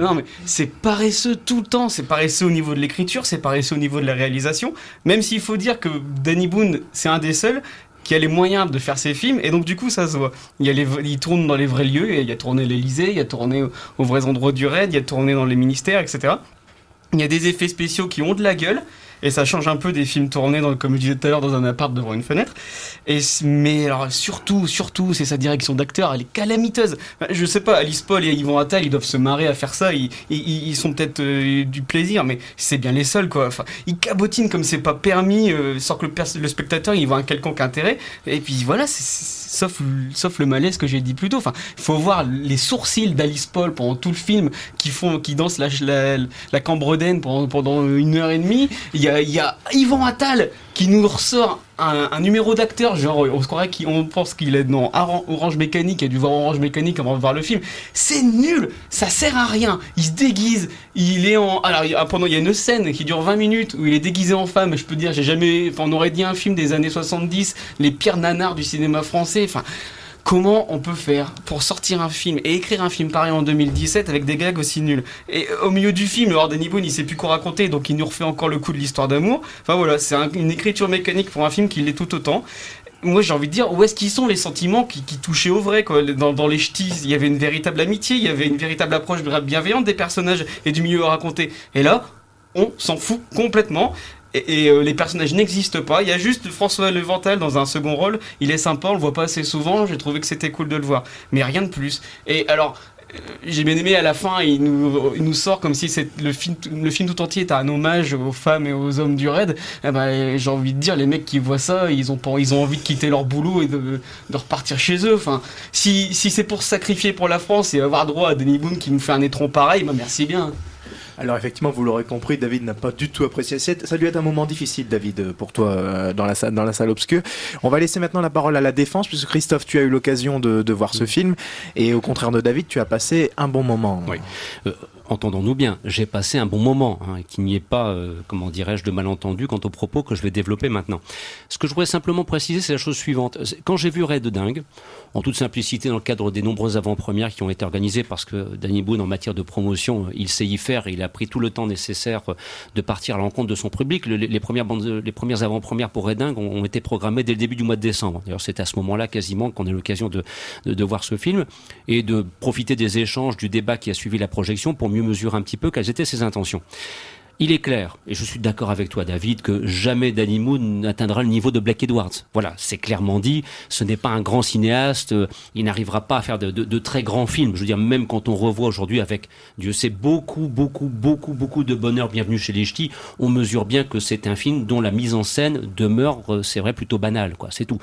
Non, mais c'est paresseux tout le temps. C'est paresseux au niveau de l'écriture, c'est paresseux au niveau de la réalisation. Même s'il faut dire que Danny Boone, c'est un des seuls qui a les moyens de faire ses films, et donc du coup, ça se voit. Il, y a les, il tourne dans les vrais lieux, il a tourné l'Elysée, il a tourné au- aux vrais endroits du raid, il a tourné dans les ministères, etc. Il y a des effets spéciaux qui ont de la gueule. Et ça change un peu des films tournés, comme je disais tout à l'heure, dans un appart devant une fenêtre. Et, mais alors surtout, surtout, c'est sa direction d'acteur, elle est calamiteuse. Je sais pas, Alice Paul et Yvan Attal, ils doivent se marrer à faire ça. Ils, ils, sont peut-être euh, du plaisir, mais c'est bien les seuls, quoi. Ils cabotinent comme c'est pas permis, euh, sans que le, spectateur il voit un quelconque intérêt. Et puis voilà, sauf, sauf le malaise que j'ai dit plus tôt. Enfin, faut voir les sourcils d'Alice Paul pendant tout le film qui font, qui dansent la, la, la cambredaine pendant, pendant une heure et demie. Il y a Yvan Attal qui nous ressort un, numéro d'acteur, genre on se croirait qu'on pense qu'il est dans Oran- Orange Mécanique, il a dû voir Orange Mécanique avant de voir le film. C'est nul, ça sert à rien. Il se déguise, il est en. Alors pendant il y a une scène qui dure 20 minutes où il est déguisé en femme. Je peux dire, j'ai jamais. On aurait dit un film des années 70, les pires nanars du cinéma français. Comment on peut faire pour sortir un film et écrire un film pareil en 2017 avec des gags aussi nuls Et euh, au milieu du film, alors Danny Boone il sait plus quoi raconter donc il nous refait encore le coup de l'histoire d'amour. Enfin voilà, c'est un- une écriture mécanique pour un film qui l'est tout autant. Moi j'ai envie de dire où est-ce qu'ils sont les sentiments qui, touchaient au vrai dans les ch'tis? Il y avait une véritable amitié il y avait une véritable approche bienveillante des personnages et du milieu à raconter et là on s'en fout complètement et, euh, les personnages n'existent pas. Il y a juste François Levental dans un second rôle. Il est sympa, on le voit pas assez souvent. J'ai trouvé que c'était cool de le voir, mais rien de plus. Et alors. j'ai bien aimé à la fin, il nous, il nous sort comme si le film, le film tout entier était un hommage aux femmes et aux hommes du raid. Eh ben, j'ai envie de dire, les mecs qui voient ça, ils ont, ils ont envie de quitter leur boulot et de, repartir chez eux. Enfin, si, si c'est pour sacrifier pour la France et avoir droit à Denis Boone qui nous fait un étron pareil, bah merci bien. Alors effectivement, vous l'aurez compris, David n'a pas du tout apprécié cette. Ça lui est un moment difficile, David, pour toi euh, dans la salle, dans la salle obscure. On va laisser maintenant la parole à la défense, puisque Christophe, tu as eu l'occasion de, de voir ce film, et au contraire de David, tu as passé un bon moment. Oui. Euh, Entendons-nous bien, j'ai passé un bon moment, hein, qu'il n'y ait pas, euh, comment dirais-je, de malentendu quant aux propos que je vais développer maintenant. Ce que je voudrais simplement préciser, c'est la chose suivante. Quand j'ai vu Red de Dingue, en toute simplicité, dans le cadre des nombreuses avant-premières qui ont été organisées, parce que Danny Boone, en matière de promotion, euh, il sait y faire, et il a pris tout le temps nécessaire euh, de partir à l'encontre de son public. Le- les, premières les premières avant-premières pour Red Dingue ont, été programmées dès le début du mois de décembre. D'ailleurs, c'est à ce moment-là quasiment qu'on a l'occasion de voir ce film et de profiter des échanges, du débat qui a suivi la projection pour mieux mesurer un petit peu quelles étaient ses intentions. Il est clair, et je suis d'accord avec toi David, que jamais Danny Moon n'atteindra le niveau de Black Edwards. Voilà, c'est clairement dit, ce n'est pas un grand cinéaste, euh, il n'arrivera pas à faire de, de- très grands films. Je veux dire, même quand on revoit aujourd'hui avec, Dieu sait, beaucoup, beaucoup, beaucoup, beaucoup de bonheur, bienvenue chez les Ch'tis, on mesure bien que c'est un film dont la mise en scène demeure, euh, c'est vrai, plutôt banale, quoi, c'est tout.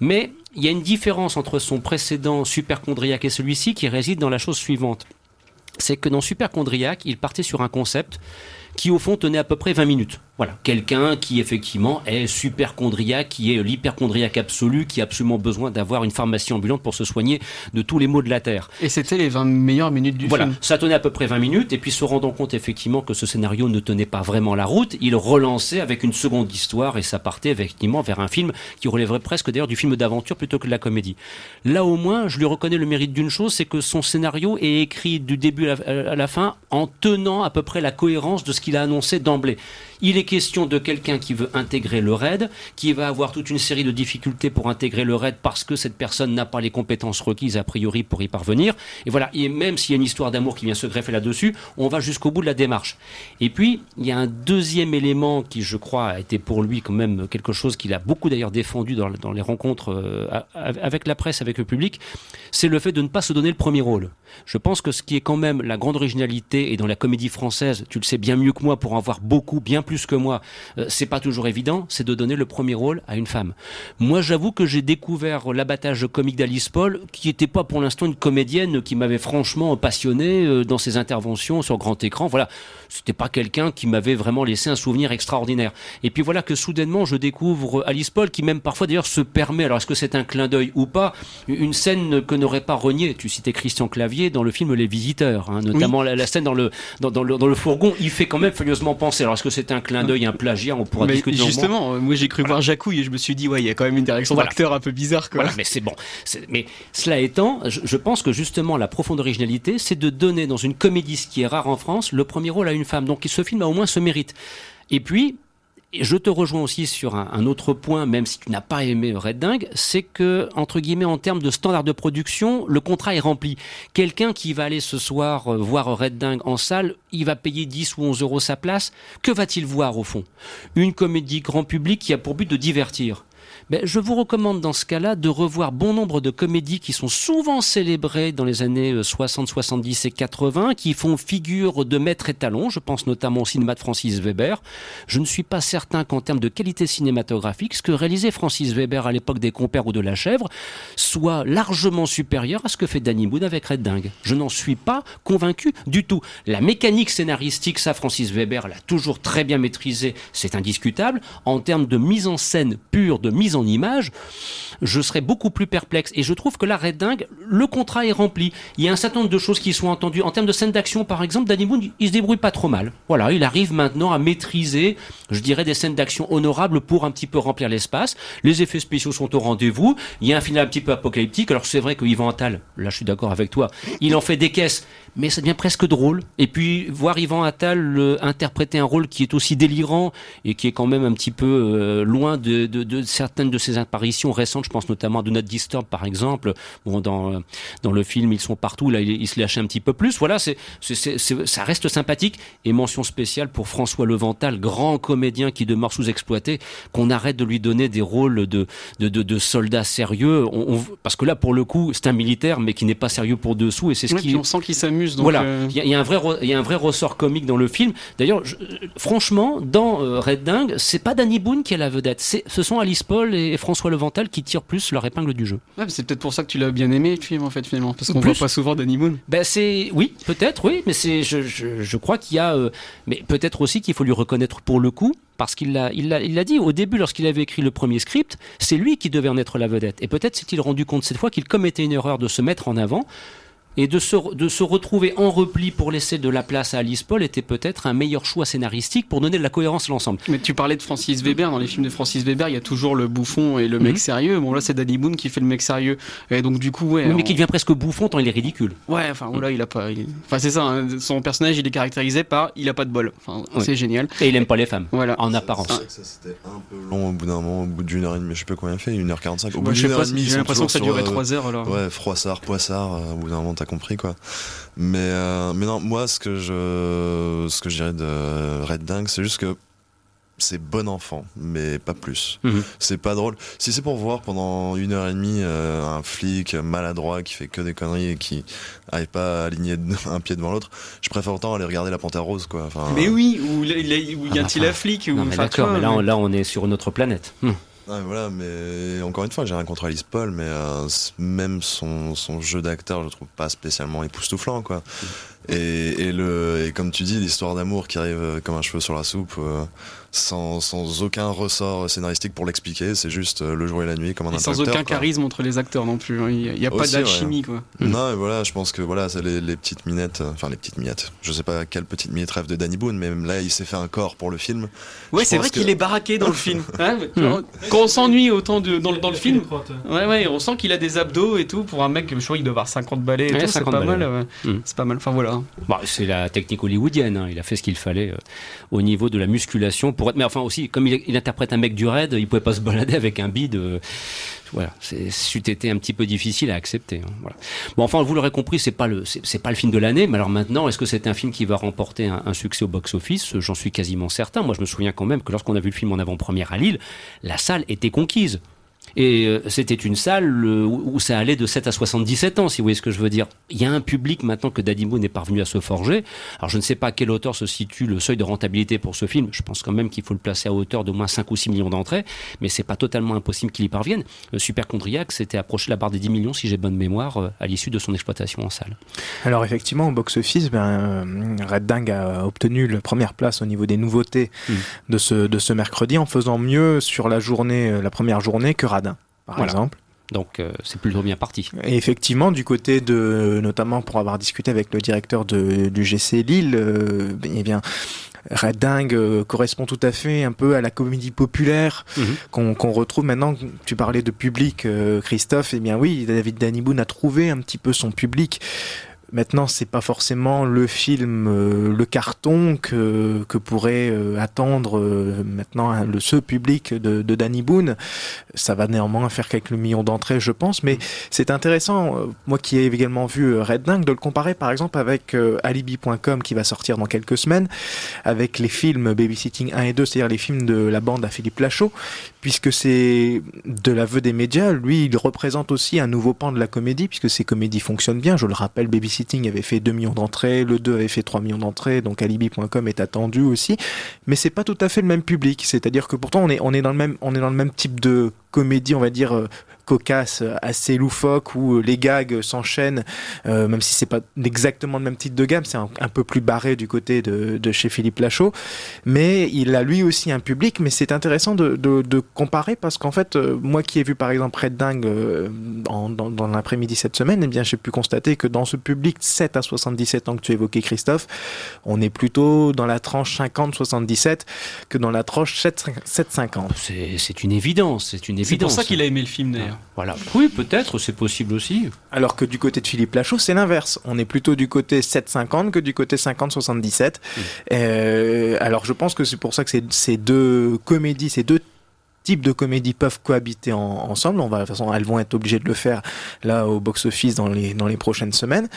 Mais il y a une différence entre son précédent Superchondriac et celui-ci qui réside dans la chose suivante c'est que dans Superchondriac, il partait sur un concept qui au fond tenait à peu près 20 minutes. Voilà, quelqu'un qui effectivement est superchondriaque, qui est l'hyperchondriaque absolu, qui a absolument besoin d'avoir une pharmacie ambulante pour se soigner de tous les maux de la terre. Et c'était les 20 meilleures minutes du Voilà, film. ça tenait à peu près 20 minutes, et puis se rendant compte effectivement que ce scénario ne tenait pas vraiment la route, il relançait avec une seconde histoire, et ça partait effectivement vers un film qui relèverait presque d'ailleurs du film d'aventure plutôt que de la comédie. Là au moins, je lui reconnais le mérite d'une chose, c'est que son scénario est écrit du début à la fin en tenant à peu près la cohérence de ce qu'il a annoncé d'emblée. Il est question de quelqu'un qui veut intégrer le RAID, qui va avoir toute une série de difficultés pour intégrer le RAID parce que cette personne n'a pas les compétences requises a priori pour y parvenir. Et voilà, et même s'il y a une histoire d'amour qui vient se greffer là-dessus, on va jusqu'au bout de la démarche. Et puis, il y a un deuxième élément qui, je crois, a été pour lui quand même quelque chose qu'il a beaucoup d'ailleurs défendu dans, les rencontres euh, avec la presse, avec le public, c'est le fait de ne pas se donner le premier rôle. Je pense que ce qui est quand même la grande originalité, et dans la comédie française, tu le sais bien mieux que moi, pour en voir beaucoup, bien plus que moi, euh, c'est pas toujours évident, c'est de donner le premier rôle à une femme. Moi, j'avoue que j'ai découvert l'abattage comique d'Alice Paul, qui n'était pas pour l'instant une comédienne qui m'avait franchement passionné euh, dans ses interventions sur grand écran. Voilà, c'était pas quelqu'un qui m'avait vraiment laissé un souvenir extraordinaire. Et puis voilà que soudainement, je découvre Alice Paul, qui même parfois d'ailleurs se permet, alors est-ce que c'est un clin d'œil ou pas, une scène que n'aurait pas renié, tu citais Christian Clavier dans le film Les Visiteurs, hein, notamment la, la scène dans le, dans, dans le, dans le fourgon, il fait quand même furieusement penser. Alors est-ce que c'est un clin d'œil, un plagiat, on pourra Mais discuter justement, euh, moi j'ai cru voir Jacouille et je me suis dit, ouais, il y a quand même une direction Voilà. d'acteur un peu bizarre. Quoi. Voilà, mais c'est bon. Mais cela étant, je, je pense que justement la profonde originalité, c'est de donner dans une comédie, ce qui est rare en France, le premier rôle à une femme. Donc ce film a au moins ce mérite. Et puis, je te rejoins aussi sur un, un autre point, même si tu n'as pas aimé Red Dingue, c'est que, entre guillemets, en termes de standard de production, le contrat est rempli. Quelqu'un qui va aller ce soir euh, voir Red Dingue en salle, il va payer 10 ou 11 euros sa place. Que va-t-il voir au fond? Une comédie grand public qui a pour but de divertir. Ben, je vous recommande dans ce cas-là de revoir bon nombre de comédies qui sont souvent célébrées dans les années euh, 60, 70 et 80, qui font figure de maître étalon. Je pense notamment au cinéma de Francis Weber. Je ne suis pas certain qu'en termes de qualité cinématographique, ce que réalisait Francis Weber à l'époque des Compères ou de La Chèvre soit largement supérieur à ce que fait Danny Boone avec Red. Je n'en suis pas convaincu du tout. La mécanique scénaristique, ça, Francis Weber l'a toujours très bien maîtrisé, c'est indiscutable. En termes de mise en scène pure, de mise en image, je serais beaucoup plus perplexe. Et je trouve que là, Red Dingue, le contrat est rempli. Il y a un certain nombre de choses qui sont entendues. En termes de scène d'action, par exemple, Danny Boone, il se débrouille pas trop mal. Voilà, il arrive maintenant à maîtriser, je dirais, des scènes d'action honorables pour un petit peu remplir l'espace. Les effets spéciaux sont au rendez-vous. Il y a un final un petit peu apocalyptique. Alors c'est vrai que Yvan Attal, là je suis d'accord avec toi, il en fait des caisses, mais ça devient presque drôle. Et puis voir Yvan Attal euh, interpréter un rôle qui est aussi délirant et qui est quand même un petit peu euh, loin de, de- de certaines certaines de ses apparitions récentes, je pense notamment à Do Not Disturb par exemple. Bon, dans euh, dans le film ils sont partout, là il, il se lâche un petit peu plus. Voilà, c'est ça reste sympathique. Et mention spéciale pour François Levental, grand comédien qui demeure sous-exploité, qu'on arrête de lui donner des rôles de de, de, de soldats sérieux. On- on- parce que là pour le coup c'est un militaire mais qui n'est pas sérieux pour dessous et c'est ce Ouais, qui puis on sent qu'il s'amuse. donc, voilà, euh, il y, a- il y a un vrai, il y a un vrai ressort comique dans le film. D'ailleurs, euh, franchement, dans Red Dingue, c'est pas Danny Boone qui est la vedette. C'est, ce sont Alice Paul et François Levental qui tirent plus leur épingle du jeu. ouais, c'est peut-être pour ça que tu l'as bien aimé le film en fait finalement, parce qu'on voit pas souvent Danny Boone. Ben c'est, oui, peut-être, oui, mais c'est, je, je, je crois qu'il y a, euh, mais peut-être aussi qu'il faut lui reconnaître pour le coup. Parce qu'il l'a, il l'a, il l'a dit au début lorsqu'il avait écrit le premier script, c'est lui qui devait en être la vedette. Et peut-être s'est-il rendu compte cette fois qu'il commettait une erreur de se mettre en avant et de se, de se retrouver en repli pour laisser de la place à Alice Paul était peut-être un meilleur choix scénaristique pour donner de la cohérence à l'ensemble. Mais tu parlais de Francis Weber, dans les films de Francis Weber, il y a toujours le bouffon et le mec Mhm. sérieux. Bon là c'est Danny Boone qui fait le mec sérieux. Et donc du coup ouais. Oui, mais on- qui devient presque bouffon tant il est ridicule. Ouais, enfin voilà, il a pas. il- Enfin c'est ça, hein, son personnage il est caractérisé par il a pas de bol. Enfin Oui. c'est génial. Et il aime pas les femmes. Voilà. En apparence. Ça c'était un peu long au bout d'un moment, au bout d'une heure et demie, je sais pas combien il fait, une heure 45. Au Moi, bout d'une heure pas, et demie, j'ai l'impression que ça durait sur, trois heures, alors. Ouais, froissard, poissard, euh, au bout d'un moment t'as compris quoi. Mais, euh, mais non, moi ce que je, ce que je dirais de Red Dingue, c'est juste que c'est bon enfant, mais pas plus. Mhm. C'est pas drôle. Si c'est pour voir pendant une heure et demie euh, un flic maladroit qui fait que des conneries et qui arrive pas à aligner un pied devant l'autre, je préfère autant aller regarder La Panthère Rose quoi. Enfin, Mais oui, ou y a Ah, un la flic ou Non, mais d'accord, mais là, mais- là on est sur une autre planète. Hum. Ouais, voilà, mais encore une fois, j'ai rien contre Alice Paul, mais euh, même son, son jeu d'acteur, je le trouve pas spécialement époustouflant, quoi. Et, et, le, et comme tu dis, l'histoire d'amour qui arrive euh, comme un cheveu sur la soupe, euh, sans, sans aucun ressort scénaristique pour l'expliquer, c'est juste euh, le jour et la nuit comme un Et sans aucun quoi. charisme entre les acteurs non plus. hein. Il n'y a, pas Aussi, d'alchimie ouais. quoi. Non, et voilà, je pense que voilà, c'est les, les petites minettes, enfin les petites miettes. Je sais pas quelle petite miette rêve de Danny Boone, mais même là, il s'est fait un corps pour le film. Ouais, c'est vrai qu'il est baraqué dans le film. [LAUGHS] Hein. Quand on s'ennuie autant de, dans, le- dans le film, ouais, ouais, on sent qu'il a des abdos et tout. Pour un mec, je crois qu'il doit avoir 50 balais Ouais, c'est 50 pas balais, mal. ouais. Mhm. C'est pas mal. Enfin voilà. Bah, c'est la technique hollywoodienne. hein. Il a fait ce qu'il fallait euh, au niveau de la musculation pour être. Mais enfin aussi, comme il, interprète un mec du raid, il pouvait pas se balader avec un bide. euh, voilà, c'eût été un petit peu difficile à accepter. hein. Voilà. Bon, enfin, vous l'aurez compris, c'est pas le, c'est pas le film de l'année. Mais alors maintenant, est-ce que c'est un film qui va remporter un succès au box-office? J'en suis quasiment certain. Moi, je me souviens quand même que lorsqu'on a vu le film en avant-première à Lille, la salle était conquise. Et euh, c'était une salle euh, où ça allait de 7 à 77 ans, si vous voyez ce que je veux dire. Il y a un public maintenant que Daddy Moon est parvenu à se forger. Alors je ne sais pas à quelle hauteur se situe le seuil de rentabilité pour ce film. Je pense quand même qu'il faut le placer à hauteur d'au moins 5 ou 6 millions d'entrées, mais c'est pas totalement impossible qu'il y parvienne. Le Super Condriac s'était approché la barre des 10 millions, si j'ai bonne mémoire, euh, à l'issue de son exploitation en salle. Alors effectivement, au box-office, ben, Red Dingue a obtenu la première place au niveau des nouveautés Hmm. de, ce, de ce mercredi en faisant mieux sur la journée, la première journée que Radin, par Voilà. exemple. Donc euh, c'est plutôt bien parti. Et effectivement, du côté de, notamment pour avoir discuté avec le directeur de, du GC Lille, euh, eh bien, Red Dingue euh, correspond tout à fait un peu à la comédie populaire qu'on qu'on retrouve maintenant. Tu parlais de public, euh, Christophe. Eh bien oui, David Daniboun a trouvé un petit peu son public. Maintenant, c'est pas forcément le film, euh, le carton que, que pourrait euh, attendre euh, maintenant hein, le ce public de, de Danny Boone. Ça va néanmoins faire quelques millions d'entrées, je pense, mais c'est intéressant, moi qui ai également vu Red de le comparer par exemple avec Alibi.com qui va sortir dans quelques semaines, avec les films Babysitting 1 et 2, c'est-à-dire les films de la bande à Philippe Lachaud, puisque c'est de l'aveu des médias, lui il représente aussi un nouveau pan de la comédie, puisque ces comédies fonctionnent bien, je le rappelle, Babysitting avait fait 2 millions d'entrées, le 2 avait fait 3 millions d'entrées, donc Alibi.com est attendu aussi, mais c'est pas tout à fait le même public, c'est-à-dire que pourtant on est, dans le même type de comédie, on va dire, euh, cocasse, assez loufoque, où les gags s'enchaînent, euh, même si c'est pas exactement le même titre de gamme, c'est un, un peu plus barré du côté de, de chez Philippe Lachaud, mais il a lui aussi un public, mais c'est intéressant de, de, de comparer parce qu'en fait, euh, moi qui ai vu par exemple Red Dingue euh, en- dans, dans l'après-midi cette semaine, eh bien j'ai pu constater que dans ce public 7 à 77 ans que tu évoquais Christophe, on est plutôt dans la tranche 50-77 que dans la tranche 7-50. C'est c'est une évidence, c'est une évidence. C'est pour ça qu'il a aimé le film d'ailleurs. Voilà. Oui, peut-être, c'est possible aussi. Alors que du côté de Philippe Lachaud, c'est l'inverse. On est plutôt du côté 7-50 que du côté 50-77. Euh, alors je pense que c'est pour ça que ces- ces deux comédies, ces deux types de comédies peuvent cohabiter en- ensemble. On va, de toute façon, elles vont être obligées de le faire là au box-office dans les, dans les prochaines semaines.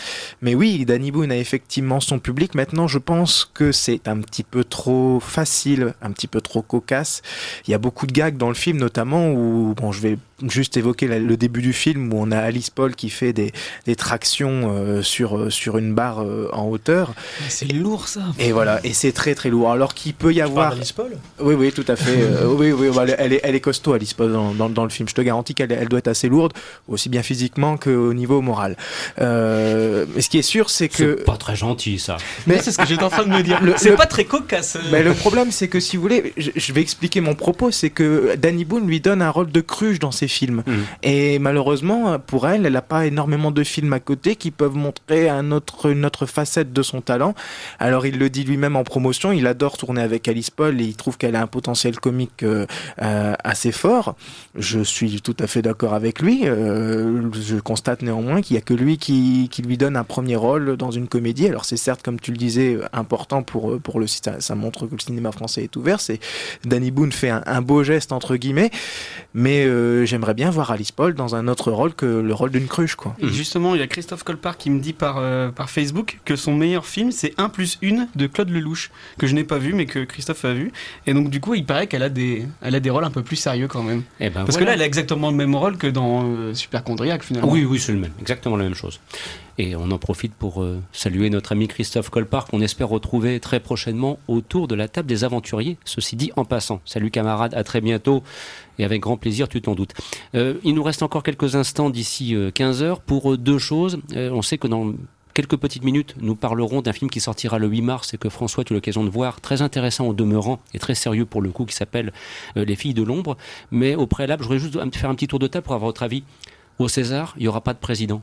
Mais oui, Danny Boone a effectivement son public. Maintenant, je pense que c'est un petit peu trop facile, un petit peu trop cocasse. Il y a beaucoup de gags dans le film, notamment où, bon, je vais juste évoquer la- le début du film où on a Alice Paul qui fait des, des tractions euh, sur, euh, sur une barre euh, en hauteur. C'est lourd ça. Et voilà, et c'est très très lourd. Alors qu'il peut y avoir. d'Alice Paul? Oui, oui, tout à fait. Euh, oui, oui, bah, elle, est, elle est costaud, Alice Paul, dans, dans, dans le film. Je te garantis qu'elle elle doit être assez lourde, aussi bien physiquement qu'au niveau moral. Euh, mais ce qui est sûr, c'est que. C'est pas très gentil ça. Mais c'est ce que j'étais en train de me dire. C'est le- pas très cocasse. Mais le problème, c'est que si vous voulez, je, je vais expliquer mon propos, c'est que Danny Boone lui donne un rôle de cruche dans ses films. Et malheureusement, pour elle, elle n'a pas énormément de films à côté qui peuvent montrer un autre, une autre facette de son talent. Alors il le dit lui-même en promotion, il adore tourner avec Alice Paul et il trouve qu'elle a un potentiel comique euh, euh, assez fort. Je suis tout à fait d'accord avec lui. Euh, je constate néanmoins qu'il n'y a que lui qui, qui lui donne un premier rôle dans une comédie. Alors c'est certes, comme tu le disais, important pour, pour le ça, ça montre que le cinéma français est ouvert. C'est Danny Boone fait un, un beau geste entre guillemets, mais euh, j'aimerais bien voir Alice Paul dans un autre rôle que le rôle d'une cruche, quoi. Et justement, il y a Christophe Colpart qui me dit par, euh, par Facebook que son meilleur film, c'est 1 plus 1 de Claude Lelouch, que je n'ai pas vu, mais que Christophe a vu. Et donc, du coup, il paraît qu'elle a des, elle a des rôles un peu plus sérieux quand même. Eh ben, Parce que là, elle a exactement le même rôle que dans euh, Superchondriac, finalement. Oui, oui, c'est le même, exactement la même chose. Et on en profite pour euh, saluer notre ami Christophe Colpart, qu'on espère retrouver très prochainement autour de la table des aventuriers, ceci dit en passant. Salut camarade, à très bientôt, et avec grand plaisir, tu t'en doutes. Euh, il nous reste encore quelques instants d'ici 15 heures pour euh, deux choses. Euh, on sait que dans quelques petites minutes, nous parlerons d'un film qui sortira le 8 mars et que François, as eu l'occasion de voir, très intéressant au demeurant et très sérieux pour le coup, qui s'appelle euh, Les filles de l'ombre. Mais au préalable, je voudrais juste faire un petit tour de table pour avoir votre avis. Au César, il n'y aura pas de président.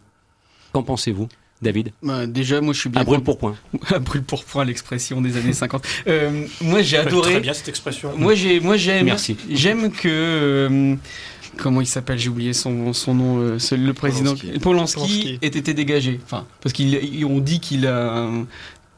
Qu'en pensez-vous? David Bah, déjà, moi je suis bien. À brûle pour point. [LAUGHS] à brûle pour point, l'expression des années 50. Euh, moi j'ai adoré. très bien, cette expression. Moi j'ai, moi j'aime. Merci. J'aime que. euh, comment il s'appelle J'ai oublié son, son nom. euh, le président Polanski. Polanski, Polanski. ait été dégagé. Enfin, parce qu'ils ont dit qu'il a.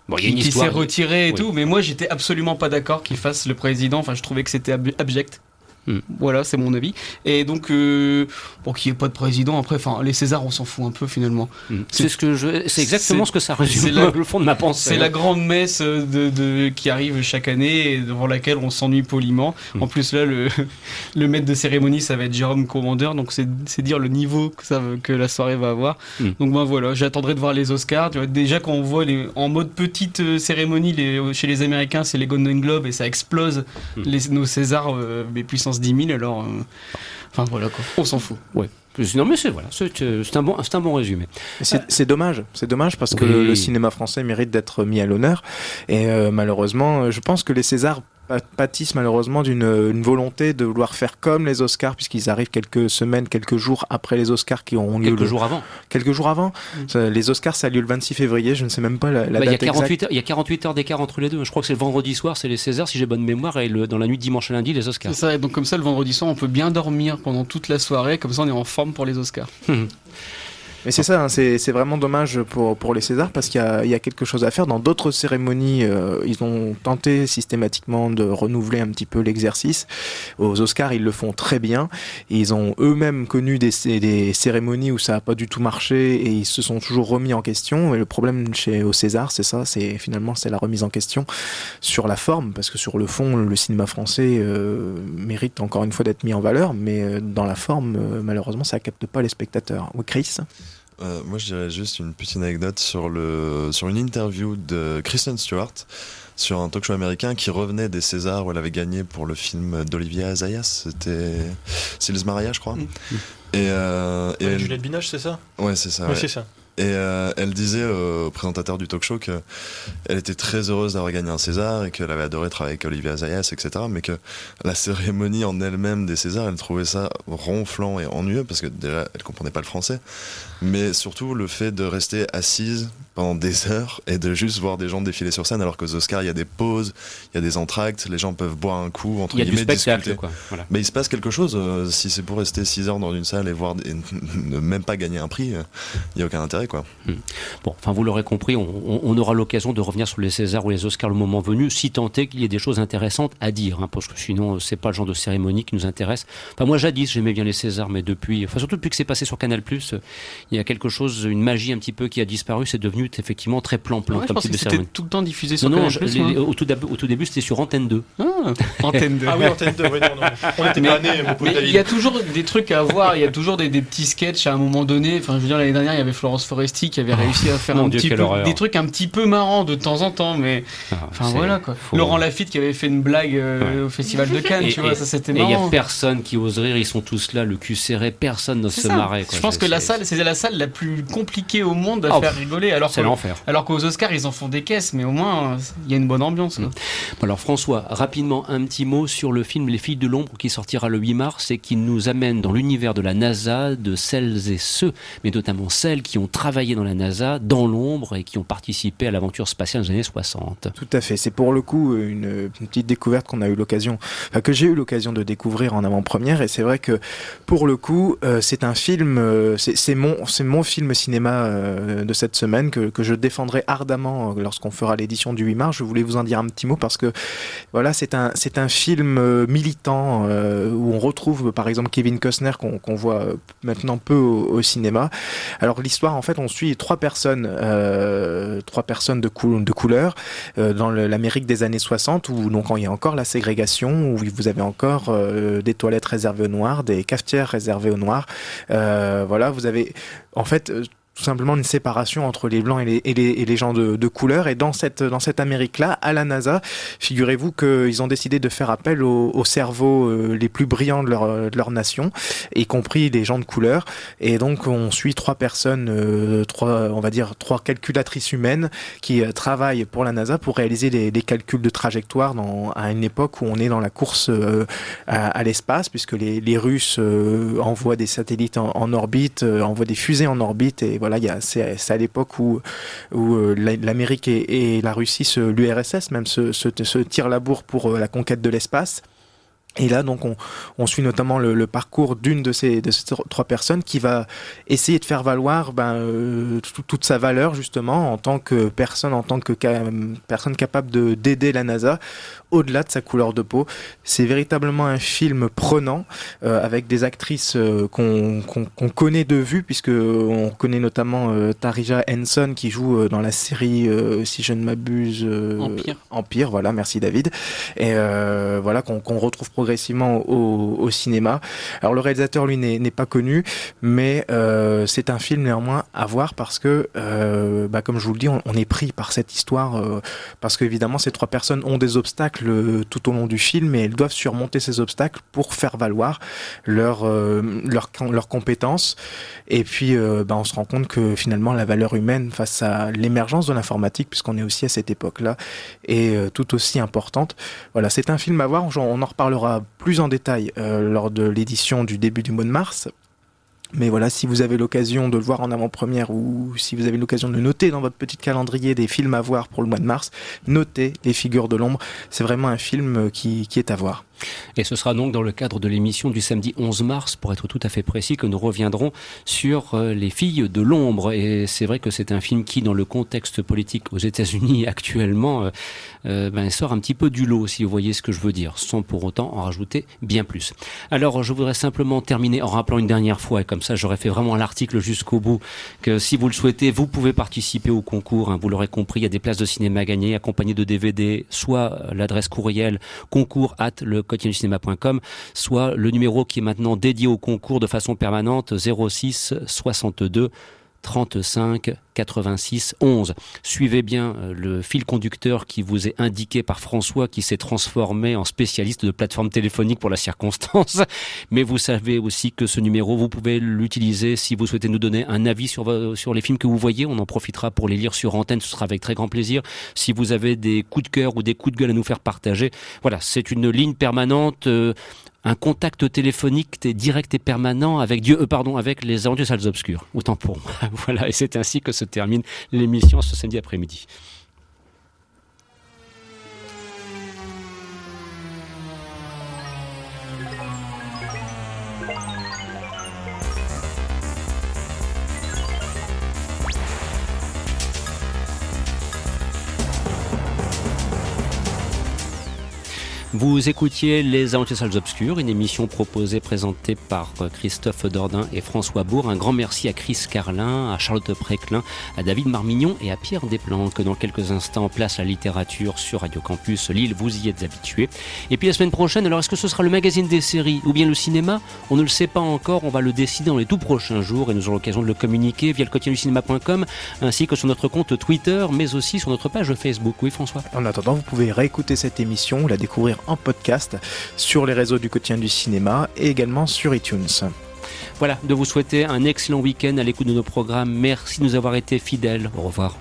Bon, il s'est retiré et Oui. tout, mais moi j'étais absolument pas d'accord qu'il fasse le président. Enfin, je trouvais que c'était ab- abject. Hmm. Voilà, c'est mon avis. Et donc, euh, bon, qu'il n'y ait pas de président, après, enfin, les Césars, on s'en fout un peu finalement. Hmm. C'est ce que je, c'est exactement ce que ça résume la- [LAUGHS] le fond de ma pensée. C'est la grande messe de, de- qui arrive chaque année et devant laquelle on s'ennuie poliment. Hmm. En plus, là, le, [LAUGHS] le maître de cérémonie, ça va être Jérôme Commandeur, donc c'est c'est dire le niveau que, ça, que la soirée va avoir. Donc ben voilà, j'attendrai de voir les Oscars. Tu vois, déjà, quand on voit les, en mode petite euh, cérémonie les, chez les Américains, c'est les Golden Globes et ça explose les, nos Césars, euh, mais puissance 10 000, alors. euh, Enfin voilà quoi, on s'en fout. Ouais. Non mais c'est voilà, c'est c'est un bon, c'est un bon résumé. C'est c'est dommage, c'est dommage parce que Oui. le, le cinéma français mérite d'être mis à l'honneur. Et euh, malheureusement, je pense que les Césars pâtissent malheureusement d'une une volonté de vouloir faire comme les Oscars, puisqu'ils arrivent quelques semaines, quelques jours après les Oscars qui ont lieu. Quelques le- jours avant. Quelques jours avant. Ça, Les Oscars, ça a lieu le 26 février, je ne sais même pas la, la Bah, il, y a date 48 exacte. heures, il y a 48 heures d'écart entre les deux. Je crois que c'est le vendredi soir, c'est les Césars, si j'ai bonne mémoire, et le, dans la nuit de dimanche à lundi, les Oscars. C'est ça, et donc comme ça, le vendredi soir, on peut bien dormir pendant toute la soirée, comme ça, on est en forme pour les Oscars. Mais c'est ça, hein, c'est vraiment dommage pour, pour les Césars parce qu'il y, y a quelque chose à faire. Dans d'autres cérémonies, euh, ils ont tenté systématiquement de renouveler un petit peu l'exercice. Aux Oscars, ils le font très bien. Ils ont eux-mêmes connu des, des cérémonies où ça n'a pas du tout marché et ils se sont toujours remis en question. Et le problème chez au César, c'est ça, c'est finalement c'est la remise en question sur la forme parce que sur le fond, le cinéma français euh, mérite encore une fois d'être mis en valeur, mais euh, dans la forme, malheureusement, ça capte pas les spectateurs. Oui, Chris? Euh, moi, je dirais juste une petite anecdote sur, le, sur une interview de Kristen Stewart sur un talk show américain qui revenait des Césars où elle avait gagné pour le film d'Olivia Azayas. C'était Sils Maria, je crois. Et, euh, et Ouais, elle- Juliette Binoche, c'est ça? Ouais, c'est ça. Ouais, ouais. c'est ça. Et euh, elle disait euh, au présentateur du talk show que elle était très heureuse d'avoir gagné un César et qu'elle avait adoré travailler avec Olivia Zayas, etc. Mais que la cérémonie en elle-même des Césars, elle trouvait ça ronflant et ennuyeux parce que déjà, elle comprenait pas le français. Mais surtout le fait de rester assise pendant des [LAUGHS] heures et de juste voir des gens défiler sur scène alors qu'aux Oscars, il y a des pauses, il y a des entr'actes, les gens peuvent boire un coup, entre Il y a du guillemets, spectacle, discuter. quoi. Voilà. Mais il se passe quelque chose. euh, si c'est pour rester 6 heures dans une salle et voir et [LAUGHS] ne même pas gagner un prix, euh, il n'y a aucun intérêt. Quoi. Bon, enfin, vous l'aurez compris, on, on- on aura l'occasion de revenir sur les Césars ou les Oscars le moment venu, si tant est qu'il y ait des choses intéressantes à dire, hein, parce que sinon, euh, c'est pas le genre de cérémonie qui nous intéresse. Enfin, moi, jadis, j'aimais bien les Césars, mais depuis, enfin, surtout depuis que c'est passé sur Canal+, euh, il y a quelque chose, une magie un petit peu qui a disparu. C'est devenu effectivement très plan-plan Ouais, je que c'était cérémonie. tout le temps diffusé sur non, non, Canal+, je- les- moi. au, tout au tout début, c'était sur Antenne 2. Ah, [LAUGHS] Antenne 2. Ah oui, Antenne 2, oui, non, non. On était Mais- pas nés, mon pauvre mais David. il y a toujours des trucs à voir, il y a toujours des, des petits sketchs à un moment donné. Enfin, je veux dire, l'année dernière, il y avait Florence Foresti qui avait réussi à faire mon un Dieu, petit quelle peu, horreur. des trucs un petit peu marrants de temps en temps, mais enfin c'est- voilà quoi. faut- Laurent Lafitte qui avait fait une blague euh, au Festival de Cannes, Et- tu vois, et- ça c'était Et il y a marrant. personne qui ose rire, ils sont tous là, le cul serré, personne C'est se ça. quoi. Je pense que la salle, c'est la salle la plus compliquée au monde à Oh, faire rigoler. Alors que- l'enfer. Alors qu'aux Oscars, ils en font des caisses, mais au moins, il y a une bonne ambiance. quoi. Alors François, rapidement un petit mot sur le film Les filles de l'ombre qui sortira le 8 mars et qui nous amène dans l'univers de la NASA, de celles et ceux, mais notamment celles qui ont travaillé dans la NASA, dans l'ombre et qui ont participé à l'aventure spatiale des années 60. Tout à fait. C'est pour le coup une, petite découverte qu'on a eu l'occasion, que j'ai eu l'occasion de découvrir en avant-première. Et c'est vrai que pour le coup, euh, c'est un film, euh, c'est mon, mon film cinéma euh, de cette semaine que, je défendrai ardemment lorsqu'on fera l'édition du 8 mars. Je voulais vous en dire un petit mot parce que voilà, c'est un, un film militant où on retrouve par exemple Kevin Costner qu'on voit maintenant peu au cinéma. Alors l'histoire, en fait, on suit trois personnes, euh, de, cou- de couleur euh, dans l'Amérique des années 60 où donc il y a encore la ségrégation, où vous avez encore euh, des toilettes réservées aux noirs, des cafetières réservées aux noirs. Voilà, vous avez en fait tout simplement une séparation entre les blancs et les, gens de, couleur. Et dans cette, dans cette Amérique-là, à la NASA, figurez-vous qu'ils ont décidé de faire appel aux, aux cerveaux euh, les plus brillants de leur, de leur nation, y compris les gens de couleur. Et donc, on suit trois personnes, euh, trois, on va dire trois calculatrices humaines qui euh, travaillent pour la NASA pour réaliser les, les calculs de trajectoire dans, à une époque où on est dans la course à, l'espace, puisque les, les Russes envoient des satellites en, en orbite, envoient des fusées en orbite, et voilà, c'est à l'époque où, euh, la- l'Amérique et, la Russie, l'URSS même, se tirent la bourre pour euh, la conquête de l'espace. Et là, donc, on, on suit notamment le, le parcours d'une de ces, de ces tro- trois personnes qui va essayer de faire valoir ben, euh, tout- toute sa valeur, justement, en tant que personne, en tant que ca- personne capable de- d'aider la NASA au-delà de sa couleur de peau. C'est véritablement un film prenant, euh, avec des actrices euh, qu'on connaît de vue, puisque on connaît notamment Tarija Henson qui joue dans la série, si je ne m'abuse, Empire. Empire, voilà, merci David. Et voilà qu'on qu'on retrouve progressivement au, cinéma. Alors le réalisateur lui n'est pas connu, mais euh, c'est un film néanmoins à voir parce que, euh, bah, comme je vous le dis, on, est pris par cette histoire euh, parce qu'évidemment ces trois personnes ont des obstacles tout au long du film et elles doivent surmonter ces obstacles pour faire valoir leur euh, leur, leur compétences. Et puis bah, on se rend compte que finalement la valeur humaine face à l'émergence de l'informatique, puisqu'on est aussi à cette époque-là, est tout aussi importante. Voilà, c'est un film à voir. On en reparlera plus en détail euh, lors de l'édition du début du mois de mars. Mais voilà, si vous avez l'occasion de le voir en avant-première ou si vous avez l'occasion de noter dans votre petit calendrier des films à voir pour le mois de mars, notez Les Figures de l'ombre. C'est vraiment un film euh, qui, qui est à voir. Et ce sera donc dans le cadre de l'émission du samedi 11 mars, pour être tout à fait précis, que nous reviendrons sur euh, les filles de l'ombre. Et c'est vrai que c'est un film qui, dans le contexte politique aux États-Unis [LAUGHS] actuellement, euh, euh, ben, sort un petit peu du lot, si vous voyez ce que je veux dire, sans pour autant en rajouter bien plus. Alors, je voudrais simplement terminer en rappelant une dernière fois, et comme ça j'aurais fait vraiment l'article jusqu'au bout, que si vous le souhaitez, vous pouvez participer au concours. hein. vous l'aurez compris, il y a des places de cinéma gagnées, accompagnées de DVD, soit l'adresse courriel concours at le soit le numéro qui est maintenant dédié au concours de façon permanente 06 62 35 86 11. Suivez bien euh, le fil conducteur qui vous est indiqué par François qui s'est transformé en spécialiste de plateforme téléphonique pour la circonstance. [LAUGHS] Mais vous savez aussi que ce numéro, vous pouvez l'utiliser si vous souhaitez nous donner un avis sur, vo- sur les films que vous voyez. On en profitera pour les lire sur antenne. Ce sera avec très grand plaisir. Si vous avez des coups de cœur ou des coups de gueule à nous faire partager, voilà, c'est une ligne permanente. euh, un contact téléphonique direct et permanent avec Dieu, euh, pardon, avec les aventures salles obscures. Autant pour moi. [LAUGHS] Voilà, et c'est ainsi que se termine l'émission ce samedi après-midi. Vous écoutiez Les Aventures Obscures, une émission proposée, présentée par euh, Christophe Dordain et François Bourg. Un grand merci à Chris Carlin, à Charlotte Préclin, à David Marmignon et à Pierre Desplanques. Dans quelques instants, place la littérature sur Radio Campus Lille, vous y êtes habitués. Et puis la semaine prochaine, alors est-ce que ce sera le magazine des séries ou bien le cinéma? On ne le sait pas encore, on va le décider dans les tout prochains jours et nous aurons l'occasion de le communiquer via le quotidien du cinéma.com ainsi que sur notre compte Twitter, mais aussi sur notre page Facebook. Oui, François? En attendant, vous pouvez réécouter cette émission la découvrir en podcast sur les réseaux du quotidien du cinéma et également sur iTunes. Voilà, de vous souhaiter un excellent week-end à l'écoute de nos programmes. Merci de nous avoir été fidèles. Au revoir.